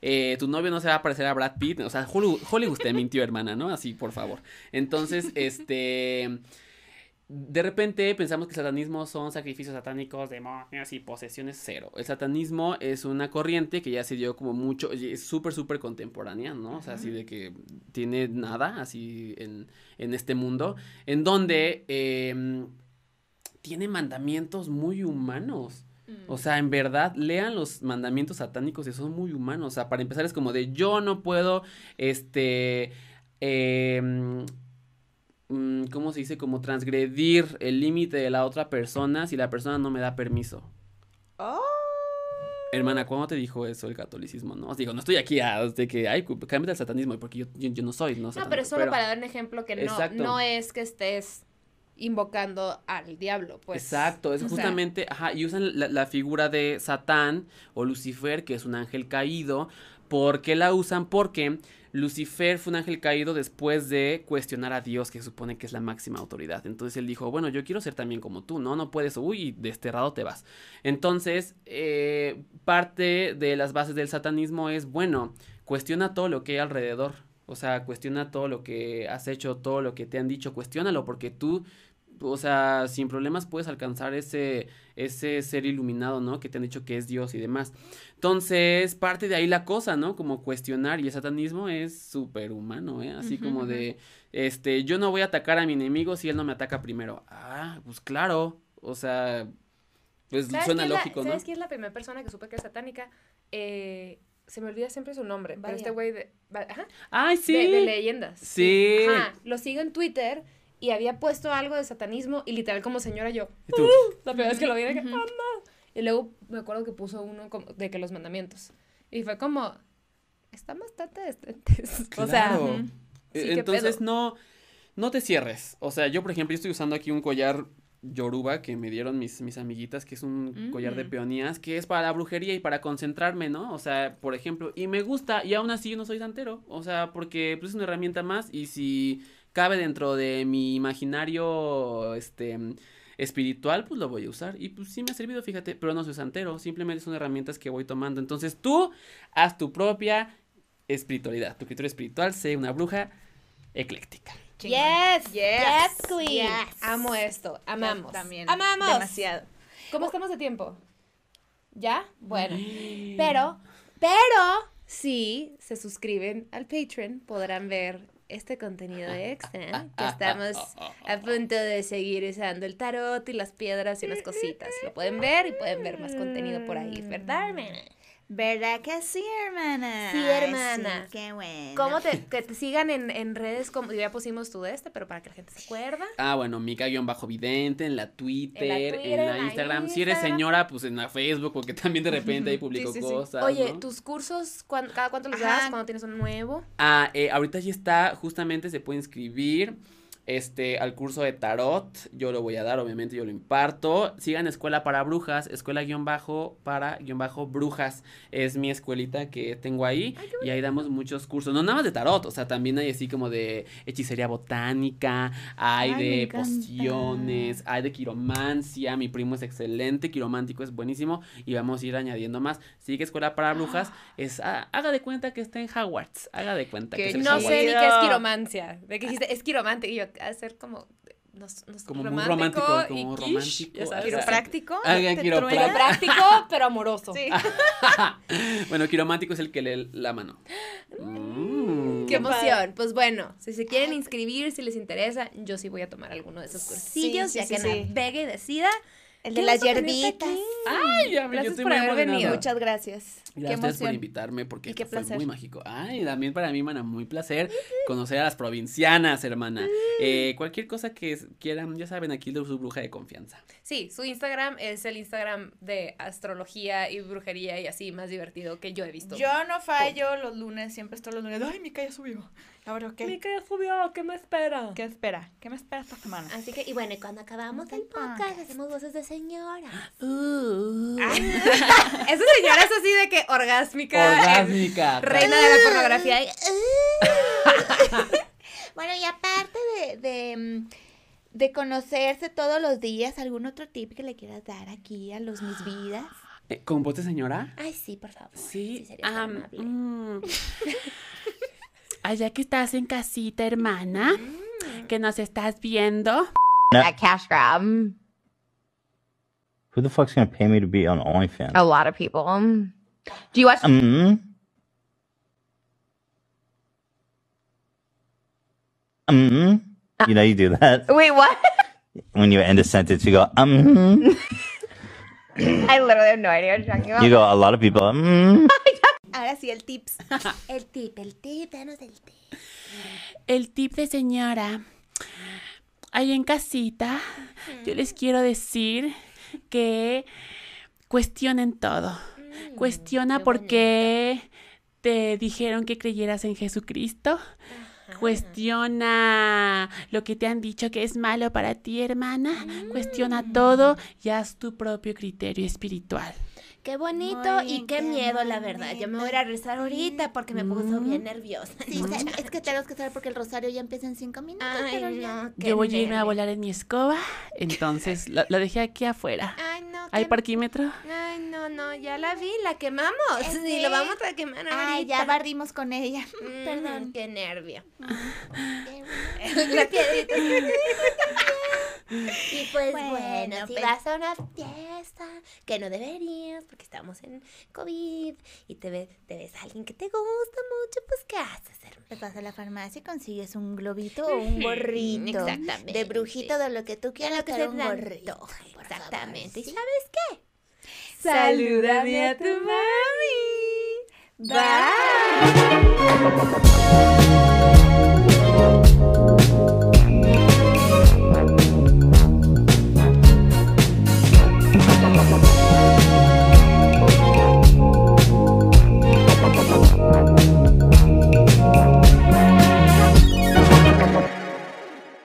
Speaker 3: Eh, tu novio no se va a parecer a Brad Pitt, o sea, Hollywood, Hollywood te mintió, hermana, ¿no? Así, por favor. Entonces, este de repente pensamos que el satanismo son sacrificios satánicos, demonios y posesiones cero. El satanismo es una corriente que ya se dio como mucho, es súper, súper contemporánea, ¿no? O sea, así de que tiene nada así en, en este mundo, en donde em, tiene mandamientos muy humanos. O sea, en verdad, lean los mandamientos satánicos y son muy humanos. O sea, para empezar es como de yo no puedo, este, em, mm, ¿cómo se dice? Como transgredir el límite de la otra persona si la persona no me da permiso.
Speaker 1: Oh.
Speaker 3: Hermana, ¿cuándo te dijo eso el catolicismo? No, Os digo, no estoy aquí a de que, ay, cámbiate al satanismo, porque yo, yo, yo no soy, no
Speaker 2: No, pero solo para dar un ejemplo que no,
Speaker 3: Exacto.
Speaker 2: no es que estés invocando al diablo, pues.
Speaker 3: Exacto, es
Speaker 1: sea-
Speaker 3: justamente, ajá, y usan la, la figura de Satán o Lucifer, que es un ángel caído. ¿Por qué la usan? Porque Lucifer fue un ángel caído después de cuestionar a Dios, que supone que es la máxima autoridad. Entonces él dijo, bueno, yo quiero ser también como tú, ¿no? No puedes, uy, desterrado te vas. Entonces, eh, parte de las bases del satanismo es, bueno, cuestiona todo lo que hay alrededor. O sea, cuestiona todo lo que has hecho, todo lo que te han dicho, cuestiónalo, porque tú o sea, sin problemas puedes alcanzar ese, ese ser iluminado, ¿no? Que te han dicho que es Dios y demás. Entonces, parte de ahí la cosa, ¿no? Como cuestionar, y el satanismo es súper humano, ¿eh? Así como de, este, yo no voy a atacar a mi enemigo si él no me ataca primero. Ah, pues claro, o sea, pues
Speaker 2: ¿Sabes
Speaker 3: suena
Speaker 2: la-
Speaker 3: lógico, ¿no?
Speaker 2: ¿Sabes quién es la primera persona que supe que es satánica? Eh, se me olvida siempre su nombre, pero este güey de, ajá,
Speaker 3: Ay, sí.
Speaker 2: de, de leyendas.
Speaker 3: Sí.
Speaker 2: Ajá, lo sigo en Twitter y había puesto algo de satanismo y literal como señora yo.
Speaker 3: ¿Y tú?
Speaker 2: La primera vez que lo vi de que,
Speaker 1: Ujú.
Speaker 2: "Ah, no". Y luego me acuerdo que puso uno como de que los mandamientos. Y fue como, están bastante decentes. O sea,
Speaker 3: Claro. E-
Speaker 2: Sí,
Speaker 3: Entonces no, no te cierres. O sea, yo por ejemplo yo estoy usando aquí un collar yoruba que me dieron mis, mis amiguitas, que es un collar de
Speaker 1: Mm.
Speaker 3: peonías, que es para la brujería y para concentrarme, ¿no? O sea, por ejemplo, y me gusta, y aún así yo no soy santero. O sea, porque pues, es una herramienta más, y si cabe dentro de mi imaginario, este espiritual, pues lo voy a usar. Y pues sí me ha servido, fíjate, pero no soy santero, simplemente son herramientas que voy tomando. Entonces tú haz tu propia espiritualidad. Tu criterio espiritual, sé una bruja ecléctica.
Speaker 1: Chingón.
Speaker 2: Yes,
Speaker 1: Yes,
Speaker 2: yes, queen.
Speaker 1: yes.
Speaker 2: Amo esto, amamos.
Speaker 1: También.
Speaker 2: Amamos.
Speaker 1: Demasiado.
Speaker 2: ¿Cómo estamos de tiempo? ¿Ya? Bueno. Pero, pero, si se suscriben al Patreon, podrán ver este contenido extra. Que estamos a punto de seguir usando el tarot y las piedras y unas cositas. Lo pueden ver y pueden ver más contenido por ahí, ¿verdad, hermana?
Speaker 1: ¿Verdad que sí, hermana?
Speaker 2: Sí, hermana.
Speaker 1: sí, qué bueno.
Speaker 2: ¿Cómo te, que te sigan en, en redes? Como, ya pusimos tú de este, pero para que la gente se acuerda.
Speaker 3: Ah, bueno, Mica-Vidente, en la Twitter,
Speaker 2: En la
Speaker 3: en
Speaker 2: Twitter,
Speaker 3: la
Speaker 2: en la
Speaker 3: Instagram. Si eres señora, pues en la Facebook, porque también de repente ahí publico
Speaker 1: sí, sí.
Speaker 3: cosas.
Speaker 2: Oye,
Speaker 3: ¿no?
Speaker 2: tus cursos, ¿cuán- ¿cada cuánto los
Speaker 1: Ajá.
Speaker 2: das? ¿Cuándo tienes uno nuevo?
Speaker 3: Ah, eh, ahorita ya está, justamente se puede inscribir este, al curso de tarot. Yo lo voy a dar, obviamente, yo lo imparto. Sigan Escuela para Brujas, escuela guion bajo para guion bajo brujas. Es mi escuelita que tengo ahí. y ahí damos muchos cursos. No nada más de tarot, o sea, también hay así como de hechicería botánica, hay
Speaker 1: Ay,
Speaker 3: de pociones, hay de quiromancia. Mi primo es excelente, quiromántico es buenísimo. Y vamos a ir añadiendo más. Sigue Escuela para Brujas. Es, ah, haga de cuenta que está en Hogwarts. Haga de cuenta que
Speaker 1: Qué
Speaker 3: es
Speaker 2: No sé ni qué es quiromancia. De que dijiste, es quiromante. Y yo, a ser como. No, no sé,
Speaker 3: Como muy romántico,
Speaker 2: y
Speaker 3: como
Speaker 2: quiche,
Speaker 3: romántico,
Speaker 2: ya sabes.
Speaker 1: ¿Quiropráctico? ¿Te
Speaker 3: quiropráctico.
Speaker 2: pero amoroso.
Speaker 1: Sí.
Speaker 3: bueno, quiromántico es el que lee la mano. Mm.
Speaker 2: Qué emoción. Pues bueno, si se quieren inscribir, si les interesa, yo sí voy a tomar alguno de esos cursillos,
Speaker 1: sí,
Speaker 2: ya
Speaker 1: sí,
Speaker 2: que
Speaker 1: sí.
Speaker 2: navegue y decida.
Speaker 1: El
Speaker 2: ¿Qué
Speaker 1: de las hierbitas.
Speaker 3: Ay, ya, yo estoy
Speaker 2: por
Speaker 3: muy
Speaker 2: haber venido.
Speaker 1: Muchas gracias.
Speaker 3: Gracias
Speaker 1: qué
Speaker 3: por invitarme porque
Speaker 1: qué
Speaker 3: fue muy mágico. Ay, también para mí, mana, muy placer conocer a las provincianas, hermana. Eh, cualquier cosa que quieran, ya saben, aquí de su bruja de confianza.
Speaker 2: Sí, su Instagram es el Instagram de astrología y brujería y así más divertido que yo he visto.
Speaker 1: Yo no fallo los lunes, siempre estoy los lunes. Ay, mi ya subió. Ahora, ¿qué?
Speaker 2: Mi que subió, ¿qué me espera?
Speaker 1: ¿Qué espera? ¿Qué me espera esta semana?
Speaker 2: Así que, y bueno, y cuando acabamos el podcast, hacemos voces de señora.
Speaker 3: Uh.
Speaker 2: Esa señora es así de que orgásmica. eh,
Speaker 3: Orgásmica.
Speaker 2: reina de la pornografía.
Speaker 1: Bueno, y aparte de, de, mm, de conocerse todos los días, ¿algún otro tip que le quieras dar aquí a los mis vidas?
Speaker 3: Eh, ¿Con bote, señora?
Speaker 2: Ay, sí, por favor.
Speaker 3: Sí.
Speaker 2: sería tan
Speaker 3: am,
Speaker 2: amable.
Speaker 3: mm. Allá que estás en casita, hermana, que nos estás viendo.
Speaker 4: That cash grab.
Speaker 5: Who the fuck's gonna pay me to be on OnlyFans?
Speaker 4: A lot of people. Do you watch?
Speaker 5: Mm. Mm. You know you do that
Speaker 4: Wait, what?
Speaker 5: when you end a sentence. You go mm.
Speaker 4: I literally have no idea what you're talking about.
Speaker 5: You go. A lot of people. Mm.
Speaker 1: Ahora sí, el tips.
Speaker 2: El tip, el tip, danos el tip.
Speaker 3: El tip de señora. Ahí en casita, yo les quiero decir que cuestionen todo. Cuestiona
Speaker 2: qué
Speaker 3: por qué te dijeron que creyeras en Jesucristo. Cuestiona lo que te han dicho que es malo para ti, hermana. Cuestiona todo y haz tu propio criterio espiritual.
Speaker 2: Qué bonito
Speaker 1: Muy
Speaker 2: y qué
Speaker 1: qué
Speaker 2: miedo, la verdad. Yo me voy a ir a rezar ahorita porque me puso bien nerviosa.
Speaker 1: Sí, es que tenemos que saber porque el rosario ya empieza en cinco minutos.
Speaker 2: Ay,
Speaker 1: pero ya-
Speaker 2: no,
Speaker 3: Yo voy a irme a volar en mi escoba, entonces la, la dejé aquí afuera.
Speaker 2: Ay, no.
Speaker 3: ¿Hay
Speaker 2: qué-
Speaker 3: parquímetro?
Speaker 2: Ay, no, no, ya la vi, la quemamos.
Speaker 1: ¿Eh,
Speaker 2: Sí,
Speaker 1: sí?
Speaker 2: lo vamos a quemar ahorita.
Speaker 1: Ay, ya barrimos con ella.
Speaker 2: Mm,
Speaker 1: Perdón.
Speaker 2: Qué nervio.
Speaker 1: La piedrita.
Speaker 2: Y pues bueno,
Speaker 1: Bueno,
Speaker 2: si
Speaker 1: pues-
Speaker 2: vas a una fiesta que no deberías porque estamos en COVID y te ves, te ves a alguien que te gusta mucho, pues ¿qué haces, hermano?
Speaker 1: Te vas a la farmacia y consigues un globito o un gorrito.
Speaker 2: exactamente.
Speaker 1: De brujito, de lo que tú quieras,
Speaker 2: lo que
Speaker 1: pero
Speaker 2: se
Speaker 1: un
Speaker 2: te
Speaker 1: gorrito.
Speaker 2: Exactamente. ¿Y sabes qué?
Speaker 1: Salúdame a tu
Speaker 2: mami.
Speaker 1: Bye.